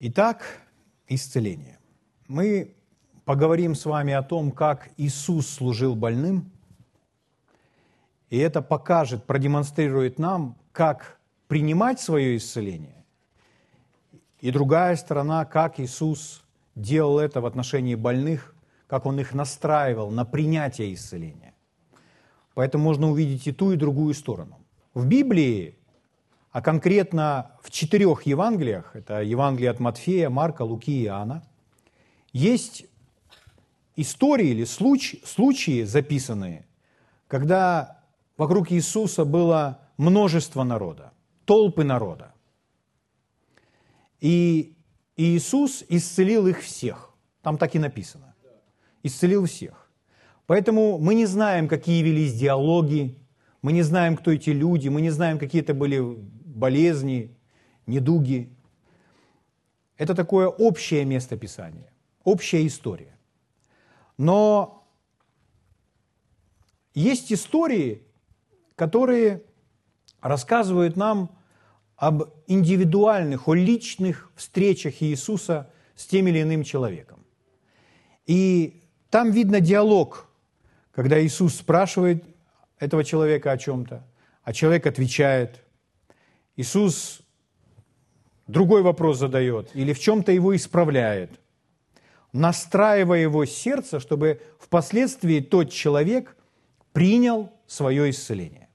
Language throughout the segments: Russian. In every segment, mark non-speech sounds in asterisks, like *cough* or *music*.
Итак, исцеление. Мы поговорим с вами о том, как Иисус служил больным, и это покажет, продемонстрирует нам, как принимать свое исцеление, и другая сторона, как Иисус делал это в отношении больных, как Он их настраивал на принятие исцеления. Поэтому можно увидеть и ту, и другую сторону. В Библии а конкретно в четырех Евангелиях, это Евангелие от Матфея, Марка, Луки и Иоанна, есть истории или случаи, случаи записанные, когда вокруг Иисуса было множество народа, толпы народа. И Иисус исцелил их всех. Там так и написано. Исцелил всех. Поэтому мы не знаем, какие велись диалоги, мы не знаем, кто эти люди, мы не знаем, какие это были болезни, недуги. Это такое общее место Писания, общая история. Но есть истории, которые рассказывают нам об индивидуальных, о личных встречах Иисуса с тем или иным человеком. И там видно диалог, когда Иисус спрашивает этого человека о чем-то, а человек отвечает – Иисус другой вопрос задает или в чем-то его исправляет, настраивая его сердце, чтобы впоследствии тот человек принял свое исцеление.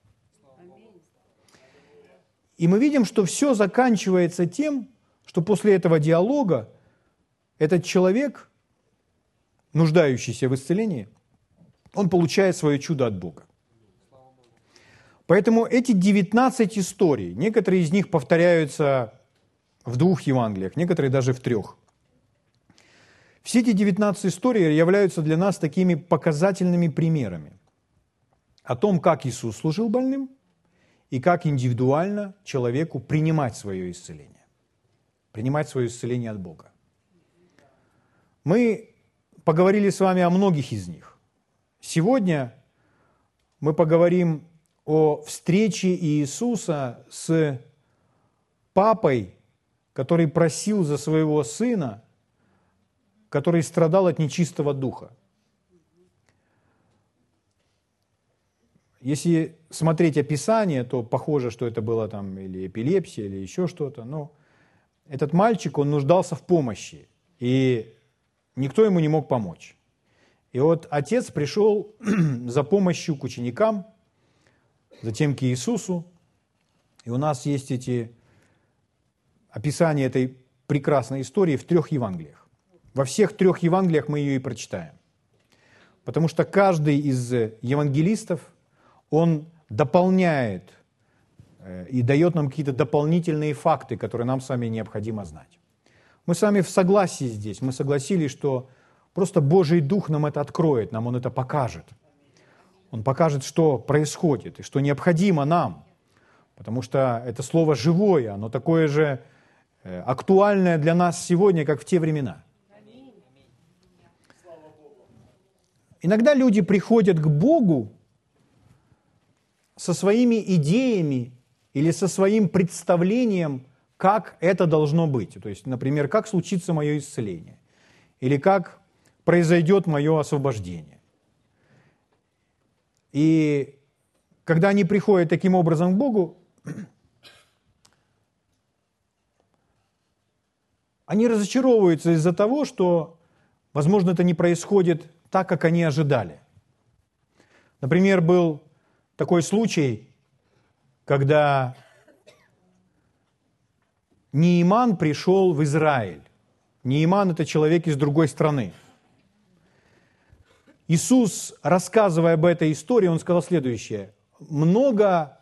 И мы видим, что все заканчивается тем, что после этого диалога этот человек, нуждающийся в исцелении, он получает свое чудо от Бога. Поэтому эти 19 историй, некоторые из них повторяются в двух Евангелиях, некоторые даже в трех. Все эти 19 историй являются для нас такими показательными примерами о том, как Иисус служил больным и как индивидуально человеку принимать свое исцеление. Принимать свое исцеление от Бога. Мы поговорили с вами о многих из них. Сегодня мы поговорим о встрече Иисуса с папой, который просил за своего сына, который страдал от нечистого духа. Если смотреть описание, то похоже, что это было там или эпилепсия, или еще что-то. Но этот мальчик, он нуждался в помощи, и никто ему не мог помочь. И вот отец пришел *clears throat* за помощью к ученикам – затем к Иисусу. И у нас есть эти описания этой прекрасной истории в трех Евангелиях. Во всех трех Евангелиях мы ее и прочитаем. Потому что каждый из евангелистов, он дополняет э, и дает нам какие-то дополнительные факты, которые нам с вами необходимо знать. Мы с вами в согласии здесь, мы согласились, что просто Божий Дух нам это откроет, нам Он это покажет – он покажет, что происходит и что необходимо нам. Потому что это слово живое, оно такое же э, актуальное для нас сегодня, как в те времена. Иногда люди приходят к Богу со своими идеями или со своим представлением, как это должно быть. То есть, например, как случится мое исцеление, или как произойдет мое освобождение. И когда они приходят таким образом к Богу, *clears throat* они разочаровываются из-за того, что, возможно, это не происходит так, как они ожидали. Например, был такой случай, когда Неиман пришел в Израиль. Неиман – это человек из другой страны – Иисус, рассказывая об этой истории, он сказал следующее. Много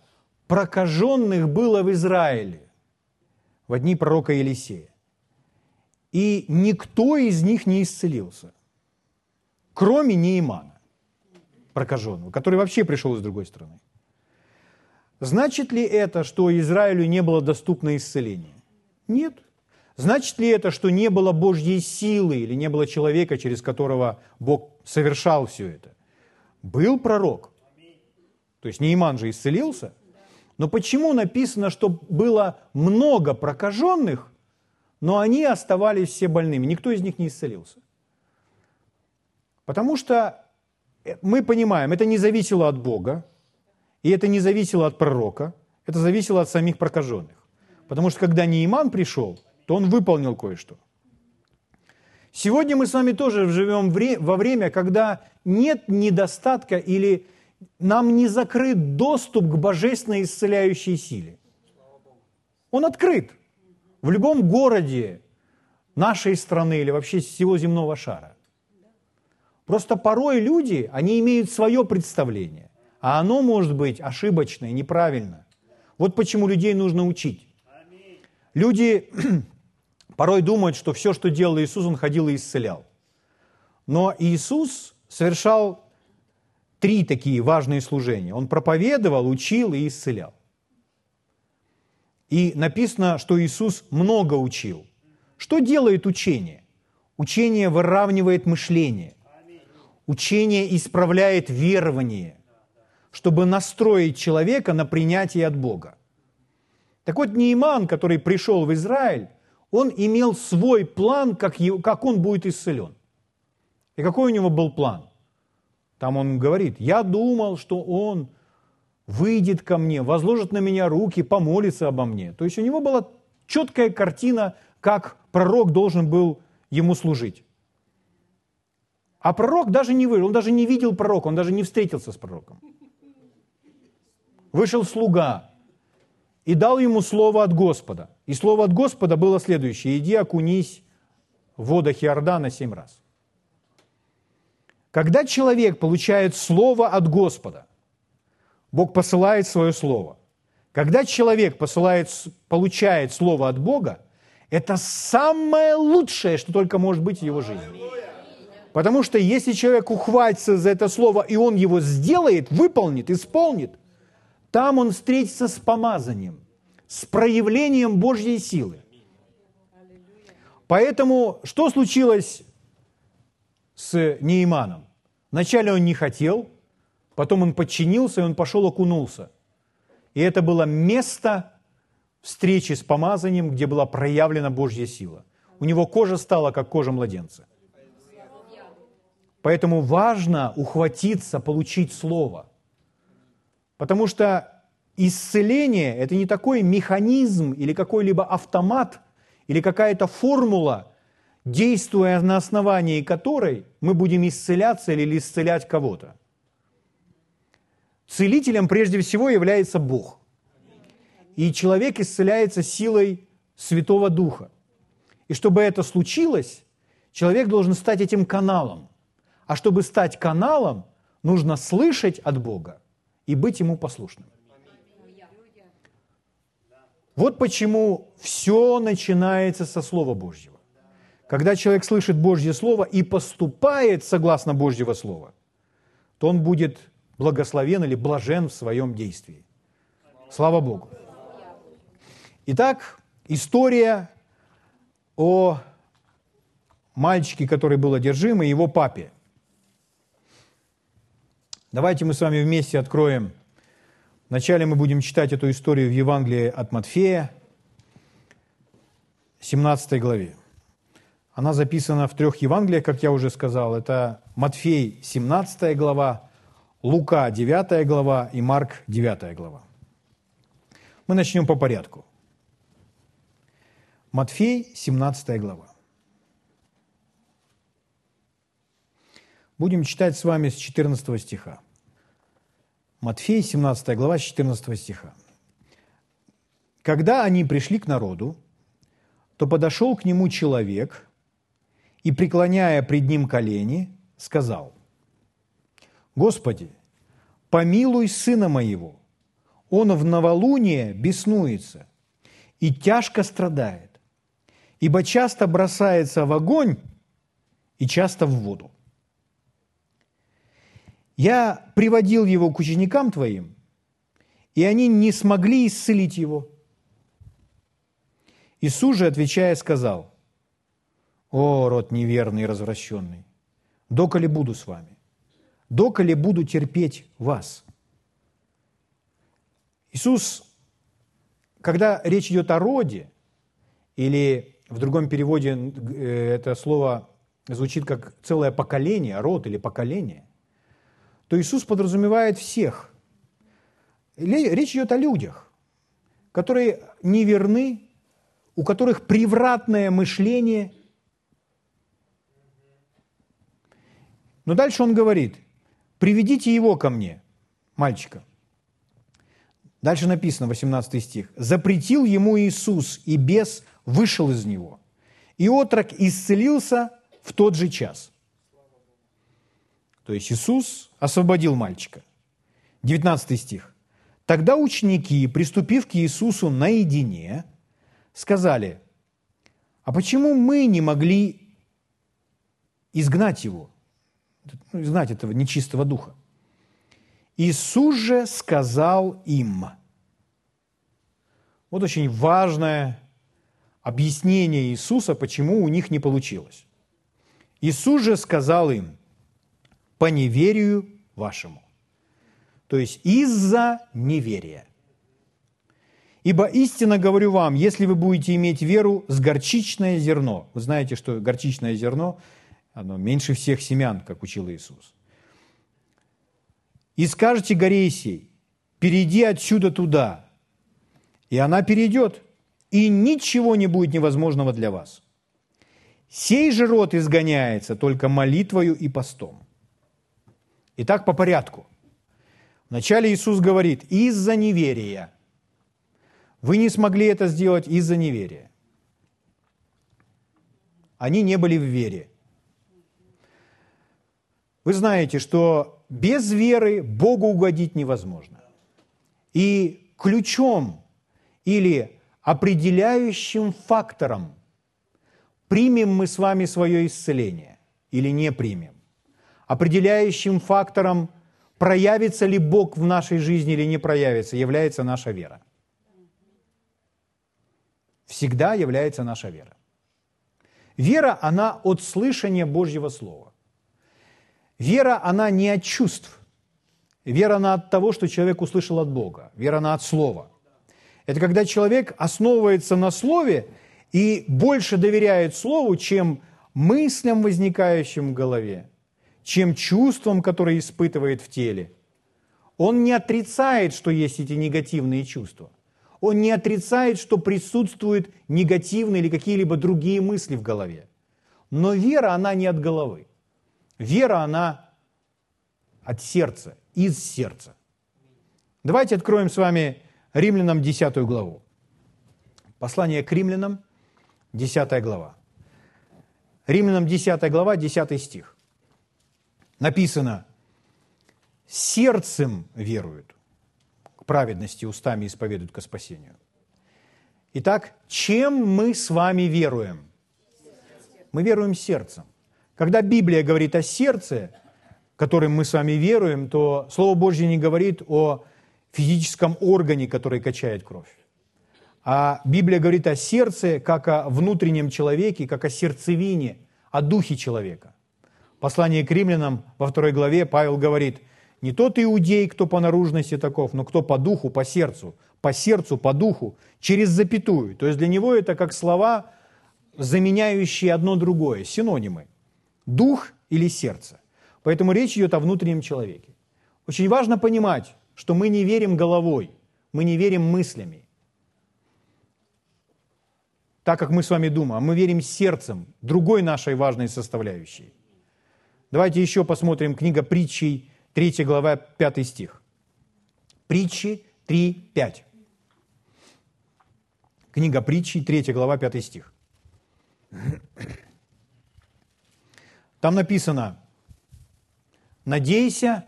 прокаженных было в Израиле в дни пророка Елисея. И никто из них не исцелился, кроме Неимана, прокаженного, который вообще пришел из другой страны. Значит ли это, что Израилю не было доступно исцеление? Нет. Значит ли это, что не было Божьей силы или не было человека, через которого Бог совершал все это? Был пророк. То есть Нейман же исцелился. Но почему написано, что было много прокаженных, но они оставались все больными, никто из них не исцелился. Потому что э, мы понимаем, это не зависело от Бога, и это не зависело от пророка, это зависело от самих прокаженных. Потому что когда Неиман пришел, то он выполнил кое-что. Сегодня мы с вами тоже живем во время, когда нет недостатка или нам не закрыт доступ к божественной исцеляющей силе. Он открыт в любом городе нашей страны или вообще всего земного шара. Просто порой люди, они имеют свое представление, а оно может быть ошибочное, неправильно. Вот почему людей нужно учить. Люди порой думают, что все, что делал Иисус, Он ходил и исцелял. Но Иисус совершал три такие важные служения. Он проповедовал, учил и исцелял. И написано, что Иисус много учил. Что делает учение? Учение выравнивает мышление. Учение исправляет верование, чтобы настроить человека на принятие от Бога. Так вот, Нейман, который пришел в Израиль, он имел свой план, как, его, как он будет исцелен. И какой у него был план? Там он говорит, я думал, что он выйдет ко мне, возложит на меня руки, помолится обо мне. То есть у него была четкая картина, как пророк должен был ему служить. А пророк даже не вышел, он даже не видел пророка, он даже не встретился с пророком. Вышел слуга, и дал ему слово от Господа. И слово от Господа было следующее. «Иди окунись в водах Иордана семь раз». Когда человек получает слово от Господа, Бог посылает свое слово. Когда человек посылает, получает слово от Бога, это самое лучшее, что только может быть в его жизни. Потому что если человек ухватится за это слово, и он его сделает, выполнит, исполнит, там он встретится с помазанием, с проявлением Божьей силы. Поэтому что случилось с Нейманом? Вначале он не хотел, потом он подчинился, и он пошел окунулся. И это было место встречи с помазанием, где была проявлена Божья сила. У него кожа стала, как кожа младенца. Поэтому важно ухватиться, получить слово. Потому что исцеление – это не такой механизм или какой-либо автомат или какая-то формула, действуя на основании которой мы будем исцеляться или исцелять кого-то. Целителем прежде всего является Бог. И человек исцеляется силой Святого Духа. И чтобы это случилось, человек должен стать этим каналом. А чтобы стать каналом, нужно слышать от Бога и быть ему послушным. Вот почему все начинается со Слова Божьего. Когда человек слышит Божье Слово и поступает согласно Божьего Слова, то он будет благословен или блажен в своем действии. Слава Богу. Итак, история о мальчике, который был одержим, и его папе – Давайте мы с вами вместе откроем. Вначале мы будем читать эту историю в Евангелии от Матфея, 17 главе. Она записана в трех Евангелиях, как я уже сказал. Это Матфей, 17 глава, Лука, 9 глава и Марк, 9 глава. Мы начнем по порядку. Матфей, 17 глава. Будем читать с вами с 14 стиха. Матфей, 17 глава, 14 стиха. «Когда они пришли к народу, то подошел к нему человек и, преклоняя пред ним колени, сказал, «Господи, помилуй сына моего, он в новолуние беснуется и тяжко страдает, ибо часто бросается в огонь и часто в воду. Я приводил его к ученикам твоим, и они не смогли исцелить его. Иисус же, отвечая, сказал, «О, род неверный и развращенный, доколе буду с вами, доколе буду терпеть вас». Иисус, когда речь идет о роде или в другом переводе э, это слово звучит как целое поколение, род или поколение, то Иисус подразумевает всех. Речь идет о людях, которые неверны, у которых превратное мышление. Но дальше он говорит, приведите его ко мне, мальчика. Дальше написано, 18 стих. «Запретил ему Иисус, и бес вышел из него. И отрок исцелился в тот же час». То есть Иисус освободил мальчика. 19 стих. «Тогда ученики, приступив к Иисусу наедине, сказали, а почему мы не могли изгнать его, ну, изгнать этого нечистого духа? Иисус же сказал им. Вот очень важное объяснение Иисуса, почему у них не получилось. Иисус же сказал им, по неверию вашему. То есть из-за неверия. Ибо истинно говорю вам, если вы будете иметь веру с горчичное зерно, вы знаете, что горчичное зерно, оно меньше всех семян, как учил Иисус, и скажете горе сей, перейди отсюда туда, и она перейдет, и ничего не будет невозможного для вас. Сей же род изгоняется только молитвою и постом. Итак, по порядку. Вначале Иисус говорит, из-за неверия. Вы не смогли это сделать из-за неверия. Они не были в вере. Вы знаете, что без веры Богу угодить невозможно. И ключом или определяющим фактором, примем мы с вами свое исцеление или не примем, определяющим фактором, проявится ли Бог в нашей жизни или не проявится, является наша вера. Всегда является наша вера. Вера, она от слышания Божьего Слова. Вера, она не от чувств. Вера, она от того, что человек услышал от Бога. Вера, она от Слова. Это когда человек основывается на Слове и больше доверяет Слову, чем мыслям, возникающим в голове, чем чувствам, которые испытывает в теле. Он не отрицает, что есть эти негативные чувства. Он не отрицает, что присутствуют негативные или какие-либо другие мысли в голове. Но вера, она не от головы. Вера, она от сердца, из сердца. Давайте откроем с вами Римлянам 10 главу. Послание к римлянам, 10 глава. Римлянам 10 глава, 10 стих. Написано, сердцем веруют, к праведности устами исповедуют ко спасению. Итак, чем мы с вами веруем? Мы веруем сердцем. Когда Библия говорит о сердце, которым мы с вами веруем, то Слово Божье не говорит о физическом органе, который качает кровь. А Библия говорит о сердце, как о внутреннем человеке, как о сердцевине, о духе человека. Послание к римлянам во второй главе Павел говорит, не тот иудей, кто по наружности таков, но кто по духу, по сердцу, по сердцу, по духу, через запятую. То есть для него это как слова, заменяющие одно другое, синонимы дух или сердце. Поэтому речь идет о внутреннем человеке. Очень важно понимать, что мы не верим головой, мы не верим мыслями. Так как мы с вами думаем, а мы верим сердцем, другой нашей важной составляющей. Давайте еще посмотрим книга притчей, 3 глава, 5 стих. Притчи 3, 5. Книга притчей, 3 глава, 5 стих. Там написано, надейся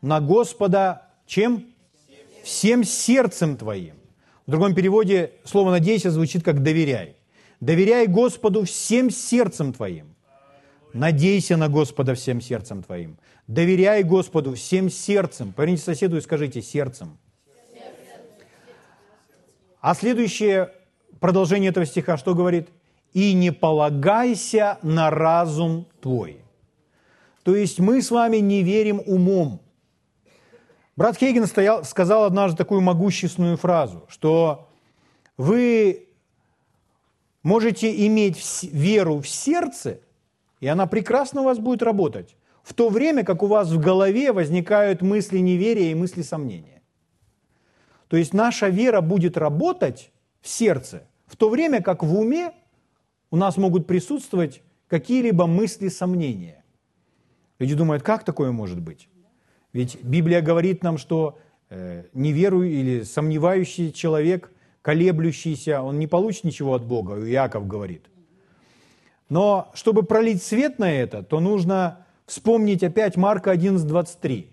на Господа чем? Всем сердцем твоим. В другом переводе слово «надейся» звучит как «доверяй». Доверяй Господу всем сердцем твоим. Надейся на Господа всем сердцем твоим. Доверяй Господу всем сердцем. Поверните соседу и скажите «сердцем». А следующее продолжение этого стиха что говорит? и не полагайся на разум твой. То есть мы с вами не верим умом. Брат Хейген стоял, сказал однажды такую могущественную фразу, что вы можете иметь веру в сердце, и она прекрасно у вас будет работать, в то время как у вас в голове возникают мысли неверия и мысли сомнения. То есть наша вера будет работать в сердце, в то время как в уме у нас могут присутствовать какие-либо мысли сомнения. Люди думают, как такое может быть? Ведь Библия говорит нам, что э, неверующий или сомневающий человек, колеблющийся, он не получит ничего от Бога, Иаков говорит. Но чтобы пролить свет на это, то нужно вспомнить опять Марка 11.23.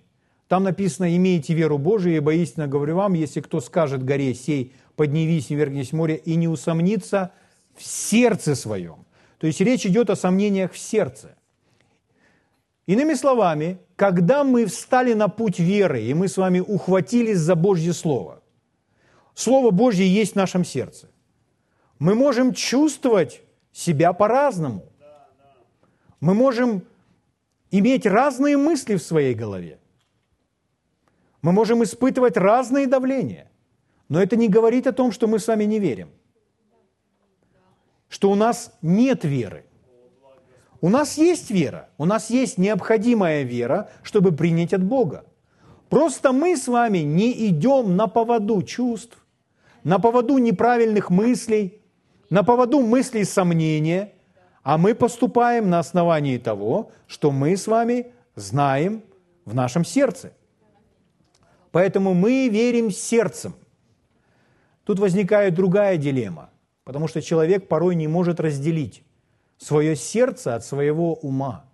Там написано, имейте веру Божию, ибо истинно говорю вам, если кто скажет горе сей, поднявись и вергнись в море, и не усомнится в сердце своем. То есть речь идет о сомнениях в сердце. Иными словами, когда мы встали на путь веры, и мы с вами ухватились за Божье Слово, Слово Божье есть в нашем сердце, мы можем чувствовать себя по-разному. Мы можем иметь разные мысли в своей голове. Мы можем испытывать разные давления. Но это не говорит о том, что мы с вами не верим. Что у нас нет веры. У нас есть вера, у нас есть необходимая вера, чтобы принять от Бога. Просто мы с вами не идем на поводу чувств, на поводу неправильных мыслей, на поводу мыслей сомнения, а мы поступаем на основании того, что мы с вами знаем в нашем сердце. Поэтому мы верим сердцем. Тут возникает другая дилемма, потому что человек порой не может разделить свое сердце от своего ума.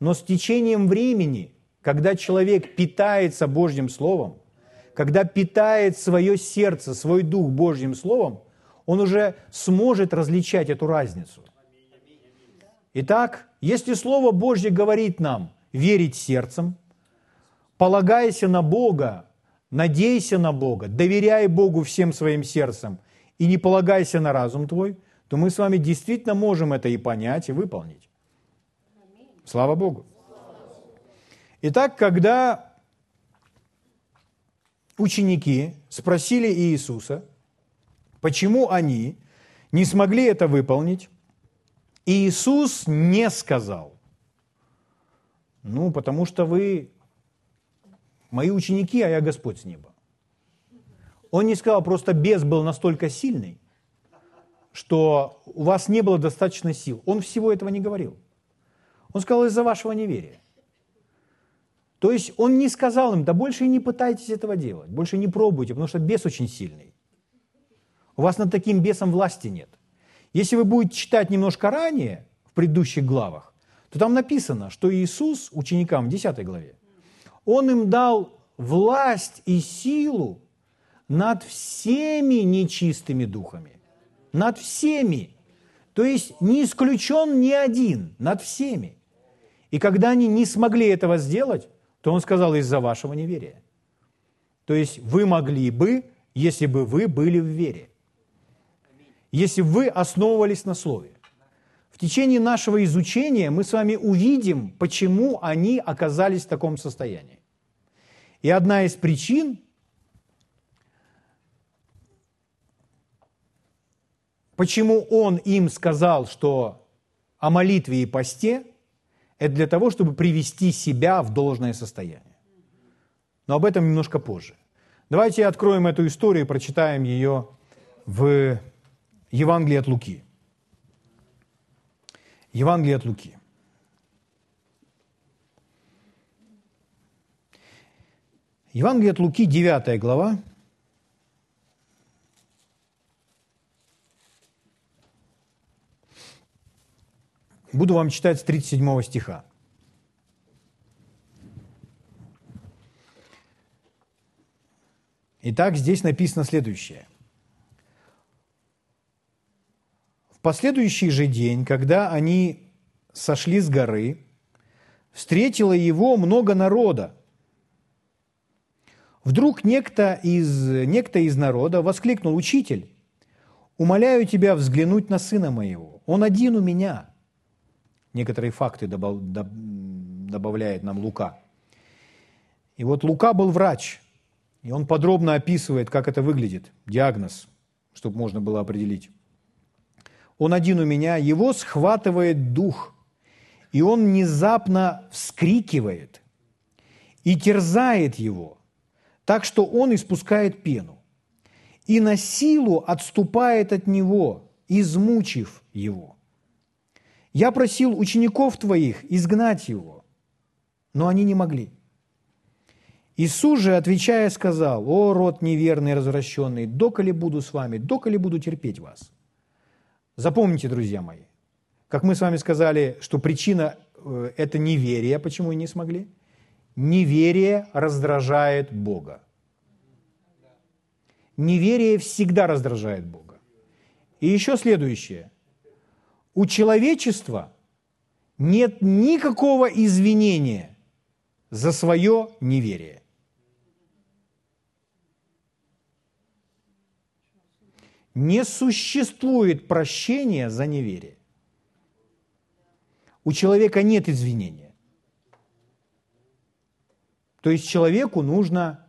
Но с течением времени, когда человек питается Божьим Словом, когда питает свое сердце, свой дух Божьим Словом, он уже сможет различать эту разницу. Итак, если Слово Божье говорит нам верить сердцем, полагайся на Бога, надейся на Бога, доверяй Богу всем своим сердцем и не полагайся на разум твой – то мы с вами действительно можем это и понять, и выполнить. Слава Богу. Итак, когда ученики спросили Иисуса, почему они не смогли это выполнить, Иисус не сказал, ну, потому что вы мои ученики, а я Господь с неба. Он не сказал, просто бес был настолько сильный, что у вас не было достаточно сил. Он всего этого не говорил. Он сказал из-за вашего неверия. То есть он не сказал им, да больше и не пытайтесь этого делать, больше не пробуйте, потому что бес очень сильный. У вас над таким бесом власти нет. Если вы будете читать немножко ранее, в предыдущих главах, то там написано, что Иисус ученикам в 10 главе, Он им дал власть и силу над всеми нечистыми духами над всеми. То есть не исключен ни один, над всеми. И когда они не смогли этого сделать, то он сказал из-за вашего неверия. То есть вы могли бы, если бы вы были в вере. Если вы основывались на Слове. В течение нашего изучения мы с вами увидим, почему они оказались в таком состоянии. И одна из причин Почему он им сказал, что о молитве и посте, это для того, чтобы привести себя в должное состояние. Но об этом немножко позже. Давайте откроем эту историю и прочитаем ее в Евангелии от Луки. Евангелие от Луки. Евангелие от Луки, 9 глава, Буду вам читать с 37 стиха. Итак, здесь написано следующее. В последующий же день, когда они сошли с горы, встретило его много народа. Вдруг некто из, некто из народа воскликнул, «Учитель, умоляю тебя взглянуть на сына моего, он один у меня» некоторые факты добавляет нам Лука. И вот Лука был врач, и он подробно описывает, как это выглядит, диагноз, чтобы можно было определить. Он один у меня, его схватывает дух, и он внезапно вскрикивает и терзает его, так что он испускает пену, и на силу отступает от него, измучив его. Я просил учеников твоих изгнать его, но они не могли. Иисус же, отвечая, сказал, «О, род неверный, развращенный, доколе буду с вами, доколе буду терпеть вас». Запомните, друзья мои, как мы с вами сказали, что причина э, – это неверие, почему и не смогли. Неверие раздражает Бога. Неверие всегда раздражает Бога. И еще следующее. У человечества нет никакого извинения за свое неверие. Не существует прощения за неверие. У человека нет извинения. То есть человеку нужно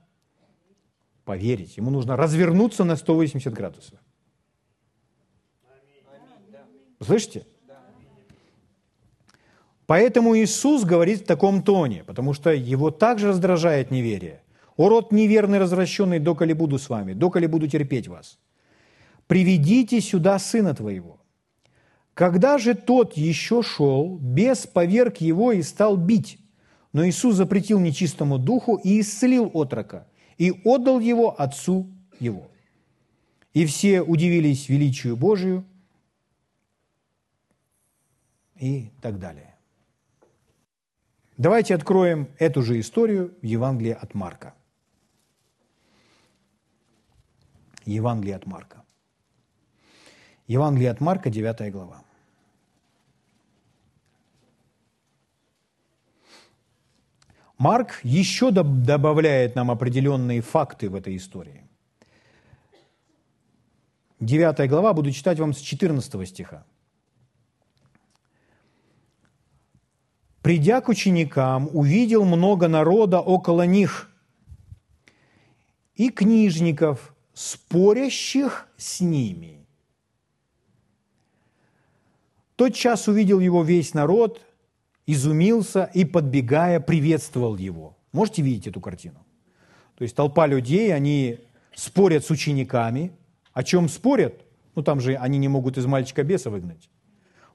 поверить, ему нужно развернуться на 180 градусов. Слышите? Поэтому Иисус говорит в таком тоне, потому что его также раздражает неверие. «О, род неверный, развращенный, доколе буду с вами, доколе буду терпеть вас» приведите сюда сына твоего. Когда же тот еще шел, бес поверг его и стал бить. Но Иисус запретил нечистому духу и исцелил отрока, и отдал его отцу его. И все удивились величию Божию и так далее. Давайте откроем эту же историю в Евангелии от Марка. Евангелие от Марка. Евангелие от Марка, 9 глава. Марк еще добавляет нам определенные факты в этой истории. 9 глава, буду читать вам с 14 стиха. «Придя к ученикам, увидел много народа около них и книжников, спорящих с ними тот час увидел его весь народ, изумился и, подбегая, приветствовал его. Можете видеть эту картину? То есть толпа людей, они спорят с учениками. О чем спорят? Ну, там же они не могут из мальчика беса выгнать.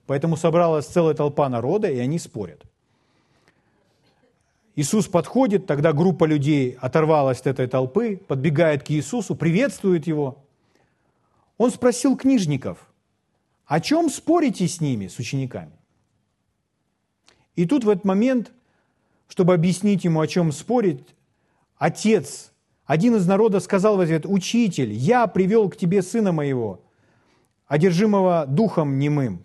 Поэтому собралась целая толпа народа, и они спорят. Иисус подходит, тогда группа людей оторвалась от этой толпы, подбегает к Иисусу, приветствует его. Он спросил книжников – о чем спорите с ними, с учениками? И тут в этот момент, чтобы объяснить ему, о чем спорить, отец, один из народа сказал в ответ, «Учитель, я привел к тебе сына моего, одержимого духом немым,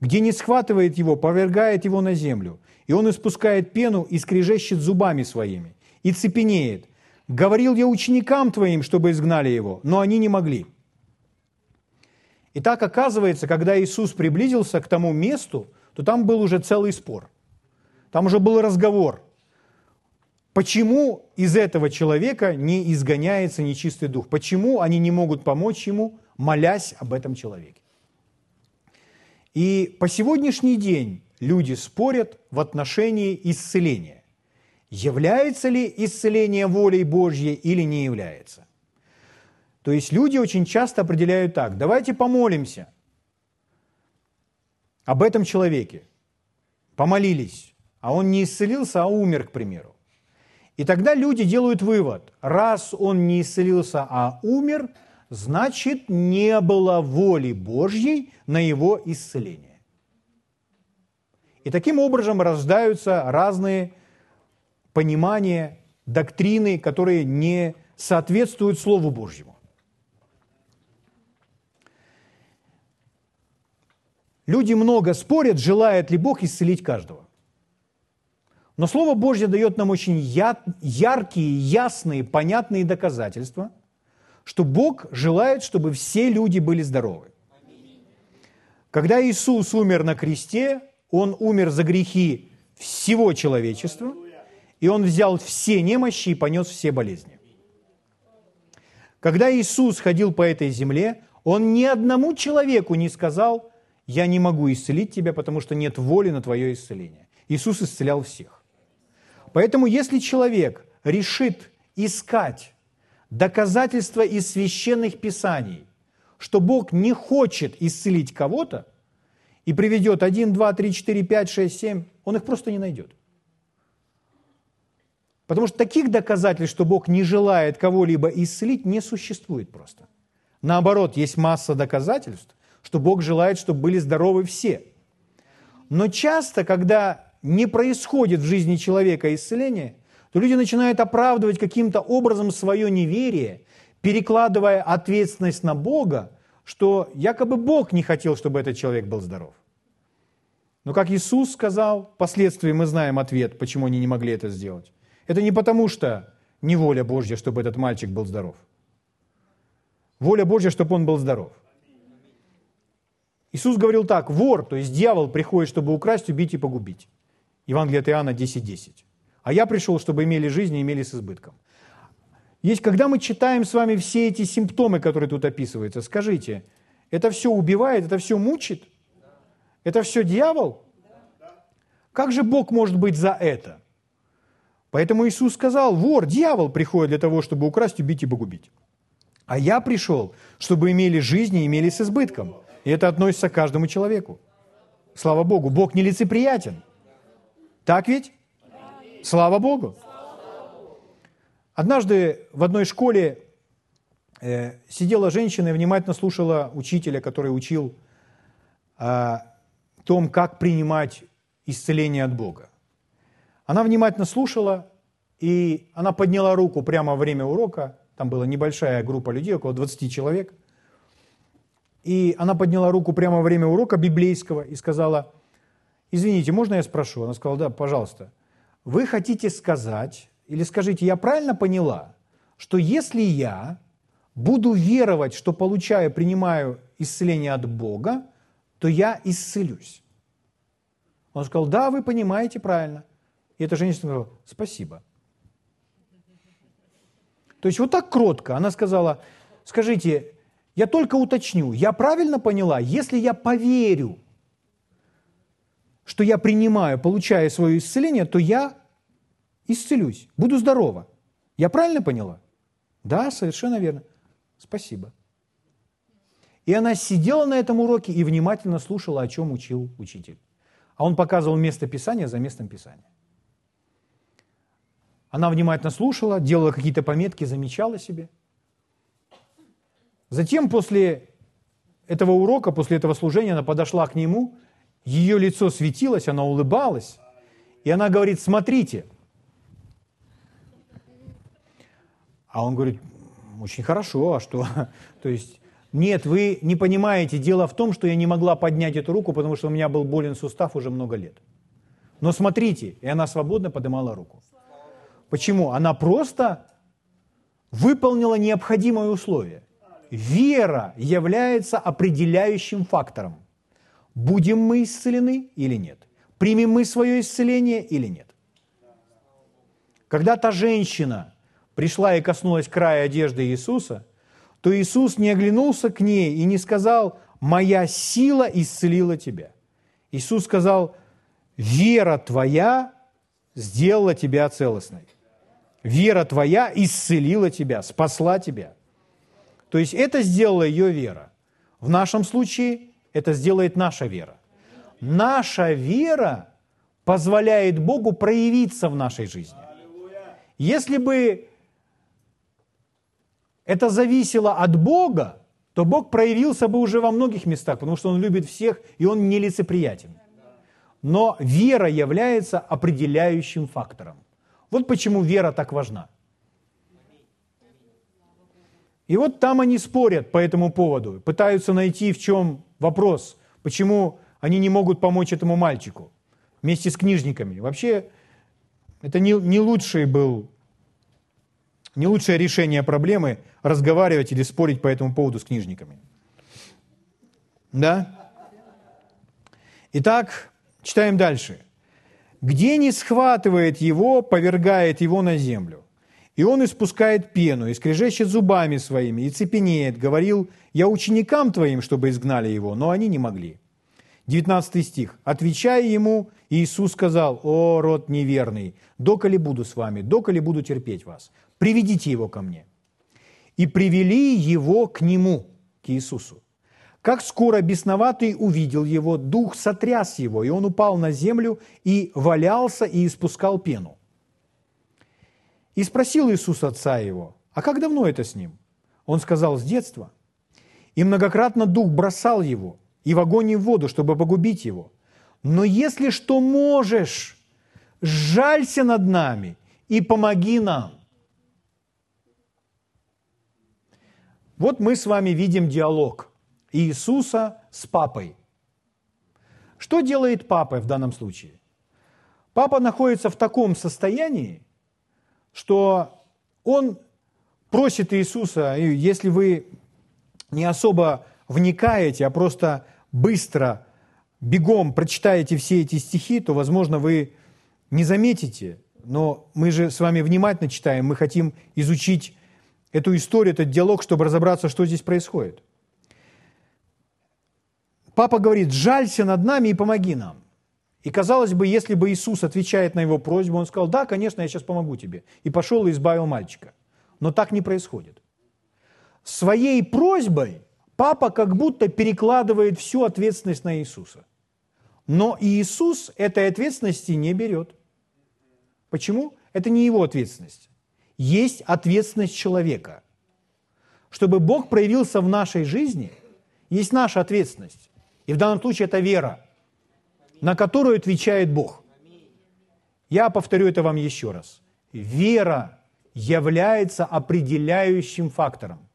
где не схватывает его, повергает его на землю, и он испускает пену и скрежещет зубами своими, и цепенеет. Говорил я ученикам твоим, чтобы изгнали его, но они не могли». И так оказывается, когда Иисус приблизился к тому месту, то там был уже целый спор. Там уже был разговор. Почему из этого человека не изгоняется нечистый дух? Почему они не могут помочь ему, молясь об этом человеке? И по сегодняшний день люди спорят в отношении исцеления. Является ли исцеление волей Божьей или не является? То есть люди очень часто определяют так, давайте помолимся об этом человеке. Помолились, а он не исцелился, а умер, к примеру. И тогда люди делают вывод, раз он не исцелился, а умер, значит не было воли Божьей на его исцеление. И таким образом рождаются разные понимания, доктрины, которые не соответствуют Слову Божьему. Люди много спорят, желает ли Бог исцелить каждого. Но Слово Божье дает нам очень яркие, ясные, понятные доказательства, что Бог желает, чтобы все люди были здоровы. Когда Иисус умер на кресте, Он умер за грехи всего человечества, и Он взял все немощи и понес все болезни. Когда Иисус ходил по этой земле, Он ни одному человеку не сказал, я не могу исцелить тебя, потому что нет воли на твое исцеление. Иисус исцелял всех. Поэтому если человек решит искать доказательства из священных писаний, что Бог не хочет исцелить кого-то, и приведет 1, 2, 3, 4, 5, 6, 7, он их просто не найдет. Потому что таких доказательств, что Бог не желает кого-либо исцелить, не существует просто. Наоборот, есть масса доказательств, что Бог желает, чтобы были здоровы все. Но часто, когда не происходит в жизни человека исцеление, то люди начинают оправдывать каким-то образом свое неверие, перекладывая ответственность на Бога, что якобы Бог не хотел, чтобы этот человек был здоров. Но как Иисус сказал, впоследствии мы знаем ответ, почему они не могли это сделать. Это не потому, что не воля Божья, чтобы этот мальчик был здоров. Воля Божья, чтобы он был здоров. Иисус говорил так, вор, то есть дьявол приходит, чтобы украсть, убить и погубить. Евангелие от Иоанна 10.10. 10. А я пришел, чтобы имели жизнь и имели с избытком. Есть, когда мы читаем с вами все эти симптомы, которые тут описываются, скажите, это все убивает, это все мучит? Это все дьявол? Как же Бог может быть за это? Поэтому Иисус сказал, вор, дьявол приходит для того, чтобы украсть, убить и погубить. А я пришел, чтобы имели жизнь и имели с избытком. И это относится к каждому человеку. Слава Богу, Бог нелицеприятен. Так ведь? Слава Богу. Однажды в одной школе э, сидела женщина и внимательно слушала учителя, который учил о том, как принимать исцеление от Бога. Она внимательно слушала, и она подняла руку прямо во время урока. Там была небольшая группа людей, около 20 человек. И она подняла руку прямо во время урока библейского и сказала, извините, можно я спрошу? Она сказала, да, пожалуйста. Вы хотите сказать, или скажите, я правильно поняла, что если я буду веровать, что получаю, принимаю исцеление от Бога, то я исцелюсь. Он сказал, да, вы понимаете правильно. И эта женщина сказала, спасибо. То есть вот так кротко она сказала, скажите, я только уточню, я правильно поняла, если я поверю, что я принимаю, получаю свое исцеление, то я исцелюсь, буду здорова. Я правильно поняла? Да, совершенно верно. Спасибо. И она сидела на этом уроке и внимательно слушала, о чем учил учитель. А он показывал место Писания за местом Писания. Она внимательно слушала, делала какие-то пометки, замечала себе. Затем после этого урока, после этого служения она подошла к нему, ее лицо светилось, она улыбалась, и она говорит, смотрите – А он говорит, очень хорошо, а что? *laughs* То есть, нет, вы не понимаете, дело в том, что я не могла поднять эту руку, потому что у меня был болен сустав уже много лет. Но смотрите, и она свободно поднимала руку. Почему? Она просто выполнила необходимое условие. Вера является определяющим фактором. Будем мы исцелены или нет? Примем мы свое исцеление или нет? Когда та женщина пришла и коснулась края одежды Иисуса, то Иисус не оглянулся к ней и не сказал, «Моя сила исцелила тебя». Иисус сказал, «Вера твоя сделала тебя целостной». Вера твоя исцелила тебя, спасла тебя. То есть это сделала ее вера. В нашем случае это сделает наша вера. Наша вера позволяет Богу проявиться в нашей жизни. Если бы это зависело от Бога, то Бог проявился бы уже во многих местах, потому что Он любит всех, и Он нелицеприятен. Но вера является определяющим фактором. Вот почему вера так важна. И вот там они спорят по этому поводу, пытаются найти в чем вопрос, почему они не могут помочь этому мальчику вместе с книжниками. Вообще, это не, не лучший был не лучшее решение проблемы разговаривать или спорить по этому поводу с книжниками. Да? Итак, читаем дальше. «Где не схватывает его, повергает его на землю. И он испускает пену, и скрежещет зубами своими, и цепенеет. Говорил, я ученикам твоим, чтобы изгнали его, но они не могли. 19 стих. Отвечая ему, Иисус сказал, «О, род неверный, доколе буду с вами, доколе буду терпеть вас, приведите его ко мне». И привели его к нему, к Иисусу. Как скоро бесноватый увидел его, дух сотряс его, и он упал на землю и валялся и испускал пену. И спросил Иисус отца его, а как давно это с ним? Он сказал, с детства. И многократно дух бросал его и в огонь и в воду, чтобы погубить его. Но если что можешь, жалься над нами и помоги нам. Вот мы с вами видим диалог Иисуса с папой. Что делает папа в данном случае? Папа находится в таком состоянии, что он просит Иисуса, если вы не особо вникаете, а просто быстро, бегом прочитаете все эти стихи, то, возможно, вы не заметите, но мы же с вами внимательно читаем, мы хотим изучить эту историю, этот диалог, чтобы разобраться, что здесь происходит. Папа говорит, жалься над нами и помоги нам. И казалось бы, если бы Иисус отвечает на его просьбу, он сказал, да, конечно, я сейчас помогу тебе. И пошел и избавил мальчика. Но так не происходит. Своей просьбой папа как будто перекладывает всю ответственность на Иисуса. Но Иисус этой ответственности не берет. Почему? Это не его ответственность. Есть ответственность человека. Чтобы Бог проявился в нашей жизни, есть наша ответственность. И в данном случае это вера – на которую отвечает Бог. Я повторю это вам еще раз. Вера является определяющим фактором,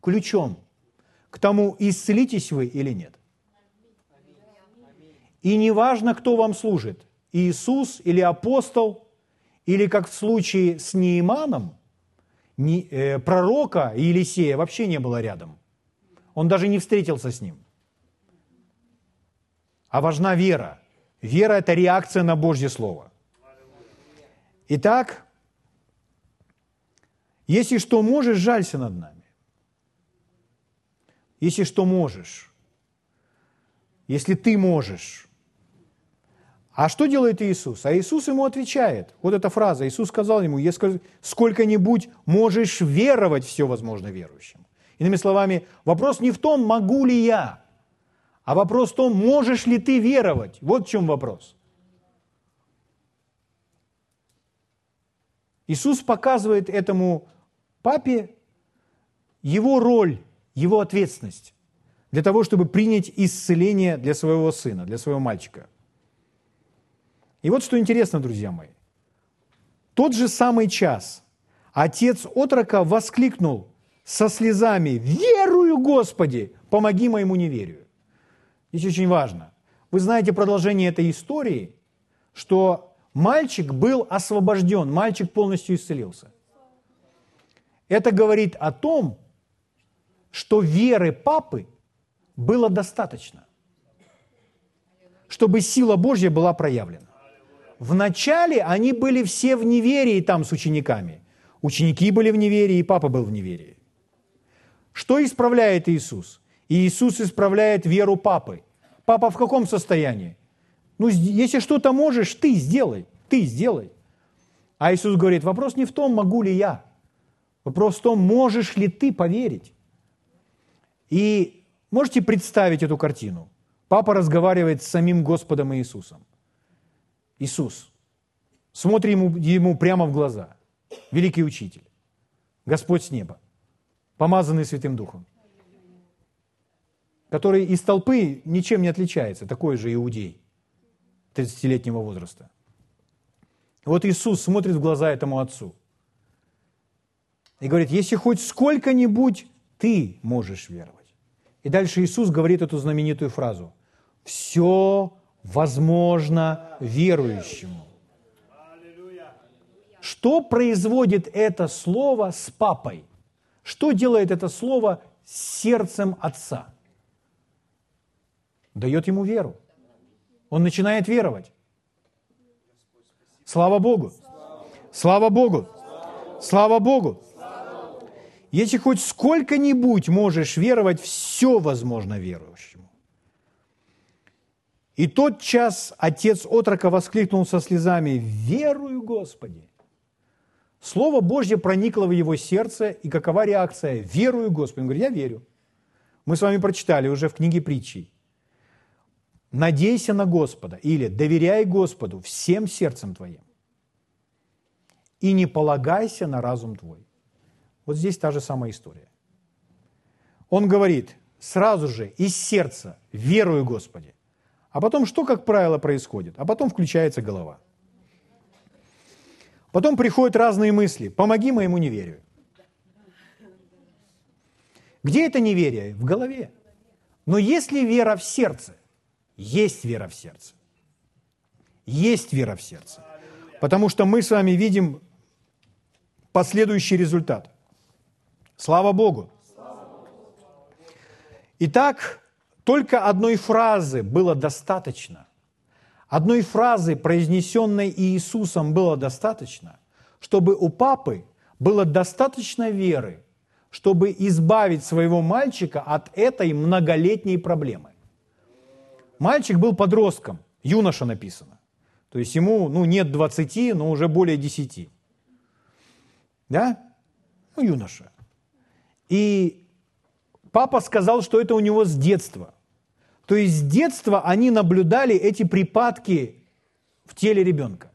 ключом к тому, исцелитесь вы или нет. И неважно, кто вам служит, Иисус или апостол, или как в случае с Неиманом, не, э, пророка Елисея вообще не было рядом. Он даже не встретился с ним. А важна вера – Вера – это реакция на Божье Слово. Итак, если что можешь, жалься над нами. Если что можешь. Если ты можешь. А что делает Иисус? А Иисус ему отвечает. Вот эта фраза. Иисус сказал ему, если сколько-нибудь можешь веровать, все возможно верующим. Иными словами, вопрос не в том, могу ли я, а вопрос в том, можешь ли ты веровать. Вот в чем вопрос. Иисус показывает этому папе его роль, его ответственность для того, чтобы принять исцеление для своего сына, для своего мальчика. И вот что интересно, друзья мои. Тот же самый час отец отрока воскликнул со слезами «Верую, Господи, помоги моему неверию». Здесь очень важно. Вы знаете продолжение этой истории, что мальчик был освобожден, мальчик полностью исцелился. Это говорит о том, что веры папы было достаточно, чтобы сила Божья была проявлена. Вначале они были все в неверии там с учениками. Ученики были в неверии, и папа был в неверии. Что исправляет Иисус? И Иисус исправляет веру папы. Папа в каком состоянии? Ну, если что-то можешь, ты сделай, ты сделай. А Иисус говорит, вопрос не в том, могу ли я. Вопрос в том, можешь ли ты поверить. И можете представить эту картину. Папа разговаривает с самим Господом Иисусом. Иисус, смотри ему, ему прямо в глаза. Великий учитель, Господь с неба, помазанный Святым Духом который из толпы ничем не отличается, такой же иудей 30-летнего возраста. Вот Иисус смотрит в глаза этому отцу и говорит, если хоть сколько-нибудь ты можешь веровать. И дальше Иисус говорит эту знаменитую фразу. Все возможно верующему. Что производит это слово с папой? Что делает это слово с сердцем отца? Дает ему веру. Он начинает веровать. Слава Богу! Слава Богу! Слава Богу! Если хоть сколько-нибудь можешь веровать, все возможно верующему. И тот час отец отрока воскликнул со слезами, «Верую, Господи!» Слово Божье проникло в его сердце, и какова реакция? «Верую, Господи!» Он говорит, «Я верю». Мы с вами прочитали уже в книге притчей. «Надейся на Господа» или «Доверяй Господу всем сердцем твоим» и не полагайся на разум твой. Вот здесь та же самая история. Он говорит сразу же из сердца «верую Господи». А потом что, как правило, происходит? А потом включается голова. Потом приходят разные мысли. «Помоги моему неверию». Где это неверие? В голове. Но если вера в сердце, есть вера в сердце. Есть вера в сердце. Потому что мы с вами видим последующий результат. Слава Богу! Итак, только одной фразы было достаточно. Одной фразы, произнесенной Иисусом, было достаточно, чтобы у папы было достаточно веры, чтобы избавить своего мальчика от этой многолетней проблемы. Мальчик был подростком, юноша написано. То есть ему ну, нет 20, но уже более 10. Да? Ну, юноша. И папа сказал, что это у него с детства. То есть с детства они наблюдали эти припадки в теле ребенка,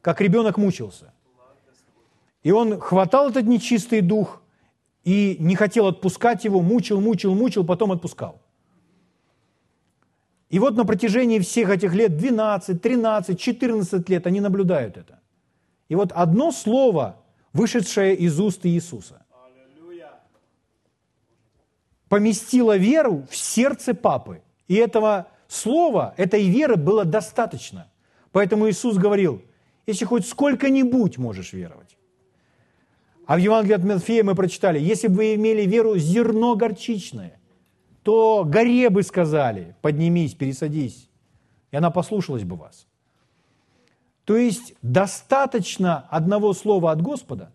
как ребенок мучился. И он хватал этот нечистый дух и не хотел отпускать его, мучил, мучил, мучил, потом отпускал. И вот на протяжении всех этих лет, 12, 13, 14 лет, они наблюдают это. И вот одно слово вышедшая из уст Иисуса. Поместила веру в сердце папы. И этого слова, этой веры было достаточно. Поэтому Иисус говорил, если хоть сколько-нибудь можешь веровать. А в Евангелии от Матфея мы прочитали, если бы вы имели веру зерно горчичное, то горе бы сказали, поднимись, пересадись, и она послушалась бы вас. То есть достаточно одного слова от Господа,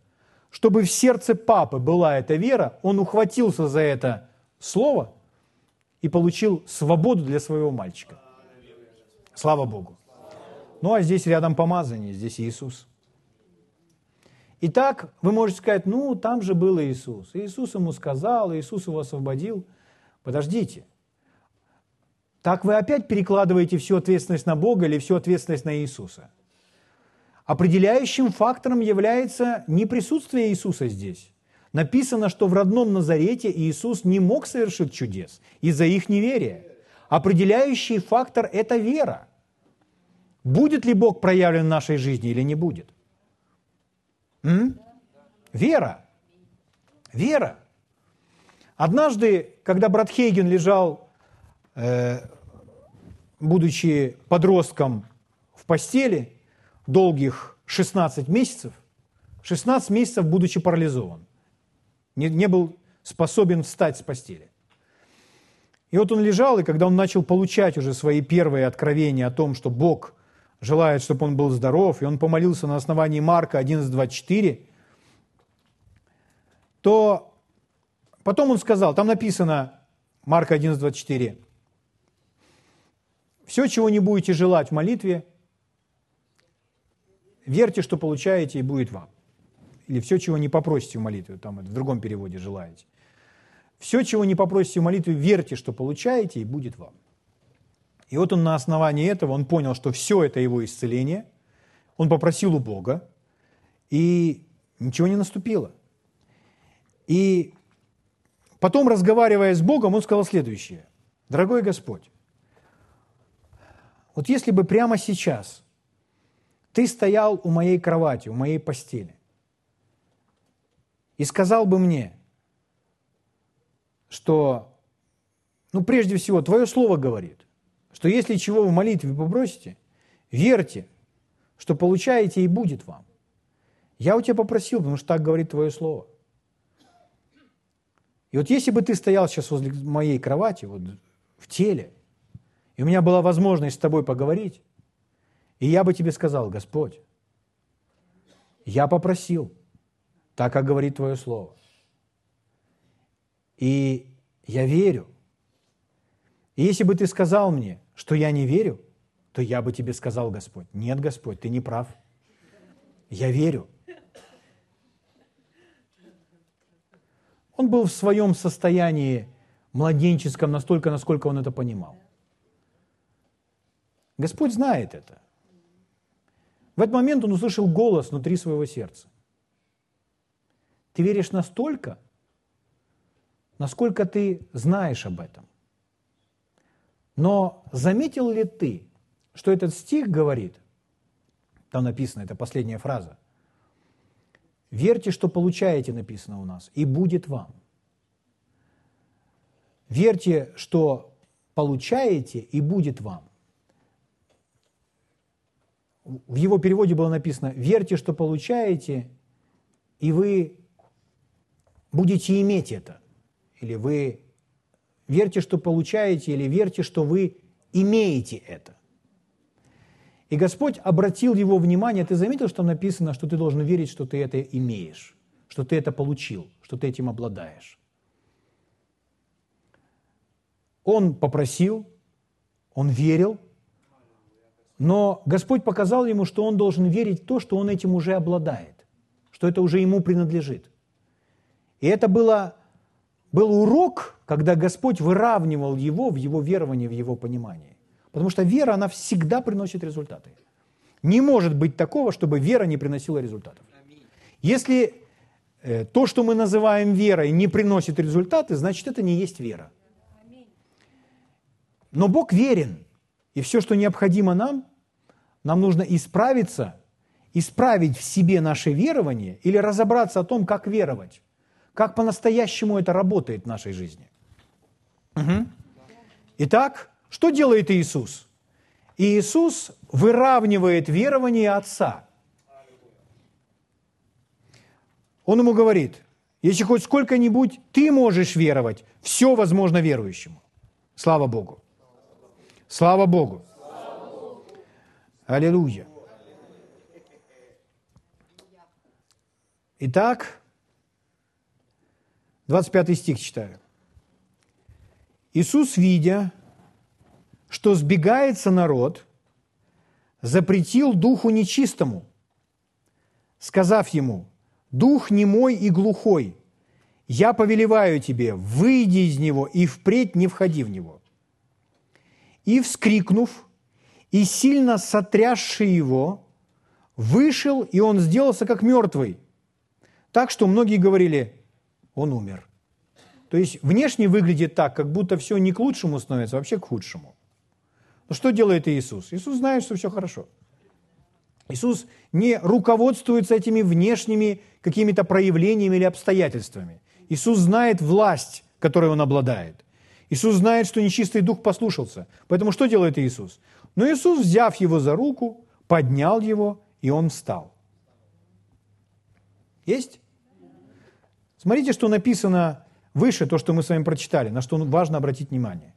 чтобы в сердце папы была эта вера, он ухватился за это слово и получил свободу для своего мальчика. Слава Богу. Ну а здесь рядом помазание, здесь Иисус. Итак, вы можете сказать, ну там же был Иисус. Иисус ему сказал, Иисус его освободил. Подождите. Так вы опять перекладываете всю ответственность на Бога или всю ответственность на Иисуса? Определяющим фактором является не присутствие Иисуса здесь. Написано, что в родном Назарете Иисус не мог совершить чудес из-за их неверия. Определяющий фактор – это вера. Будет ли Бог проявлен в нашей жизни или не будет? М? Вера. Вера. Однажды, когда брат Хейген лежал, э, будучи подростком в постели – долгих 16 месяцев, 16 месяцев, будучи парализован, не, не был способен встать с постели. И вот он лежал, и когда он начал получать уже свои первые откровения о том, что Бог желает, чтобы он был здоров, и он помолился на основании Марка 11.24, то потом он сказал, там написано, Марка 11.24, «Все, чего не будете желать в молитве, верьте, что получаете, и будет вам. Или все, чего не попросите в молитве, там в другом переводе желаете. Все, чего не попросите в молитве, верьте, что получаете, и будет вам. И вот он на основании этого, он понял, что все это его исцеление, он попросил у Бога, и ничего не наступило. И потом, разговаривая с Богом, он сказал следующее. Дорогой Господь, вот если бы прямо сейчас – ты стоял у моей кровати, у моей постели, и сказал бы мне, что, ну, прежде всего, твое слово говорит, что если чего в молитве попросите, верьте, что получаете и будет вам. Я у тебя попросил, потому что так говорит твое слово. И вот если бы ты стоял сейчас возле моей кровати, вот в теле, и у меня была возможность с тобой поговорить, и я бы тебе сказал, Господь, я попросил, так, как говорит Твое Слово. И я верю. И если бы Ты сказал мне, что я не верю, то я бы тебе сказал, Господь, нет, Господь, Ты не прав. Я верю. Он был в своем состоянии младенческом настолько, насколько он это понимал. Господь знает это. В этот момент он услышал голос внутри своего сердца. Ты веришь настолько, насколько ты знаешь об этом. Но заметил ли ты, что этот стих говорит, там написано, это последняя фраза, верьте, что получаете, написано у нас, и будет вам. Верьте, что получаете, и будет вам. В его переводе было написано, верьте, что получаете, и вы будете иметь это. Или вы верьте, что получаете, или верьте, что вы имеете это. И Господь обратил его внимание, ты заметил, что написано, что ты должен верить, что ты это имеешь, что ты это получил, что ты этим обладаешь. Он попросил, он верил, но Господь показал ему, что он должен верить в то, что он этим уже обладает, что это уже ему принадлежит. И это было, был урок, когда Господь выравнивал его в его веровании, в его понимании. Потому что вера, она всегда приносит результаты. Не может быть такого, чтобы вера не приносила результатов. Если э, то, что мы называем верой, не приносит результаты, значит, это не есть вера. Но Бог верен, и все, что необходимо нам, нам нужно исправиться, исправить в себе наше верование или разобраться о том, как веровать, как по-настоящему это работает в нашей жизни. Угу. Итак, что делает Иисус? Иисус выравнивает верование Отца. Он ему говорит, если хоть сколько-нибудь ты можешь веровать, все возможно верующему. Слава Богу. Слава Богу. Аллилуйя. Итак, 25 стих читаю. Иисус, видя, что сбегается народ, запретил духу нечистому, сказав ему, «Дух немой и глухой, я повелеваю тебе, выйди из него и впредь не входи в него». И, вскрикнув, и сильно сотрясший его, вышел, и он сделался как мертвый. Так что многие говорили, он умер. То есть внешне выглядит так, как будто все не к лучшему становится, а вообще к худшему. Но что делает Иисус? Иисус знает, что все хорошо. Иисус не руководствуется этими внешними какими-то проявлениями или обстоятельствами. Иисус знает власть, которой Он обладает. Иисус знает, что нечистый дух послушался. Поэтому что делает Иисус? Но Иисус, взяв его за руку, поднял его, и он встал. Есть? Смотрите, что написано выше, то, что мы с вами прочитали, на что важно обратить внимание.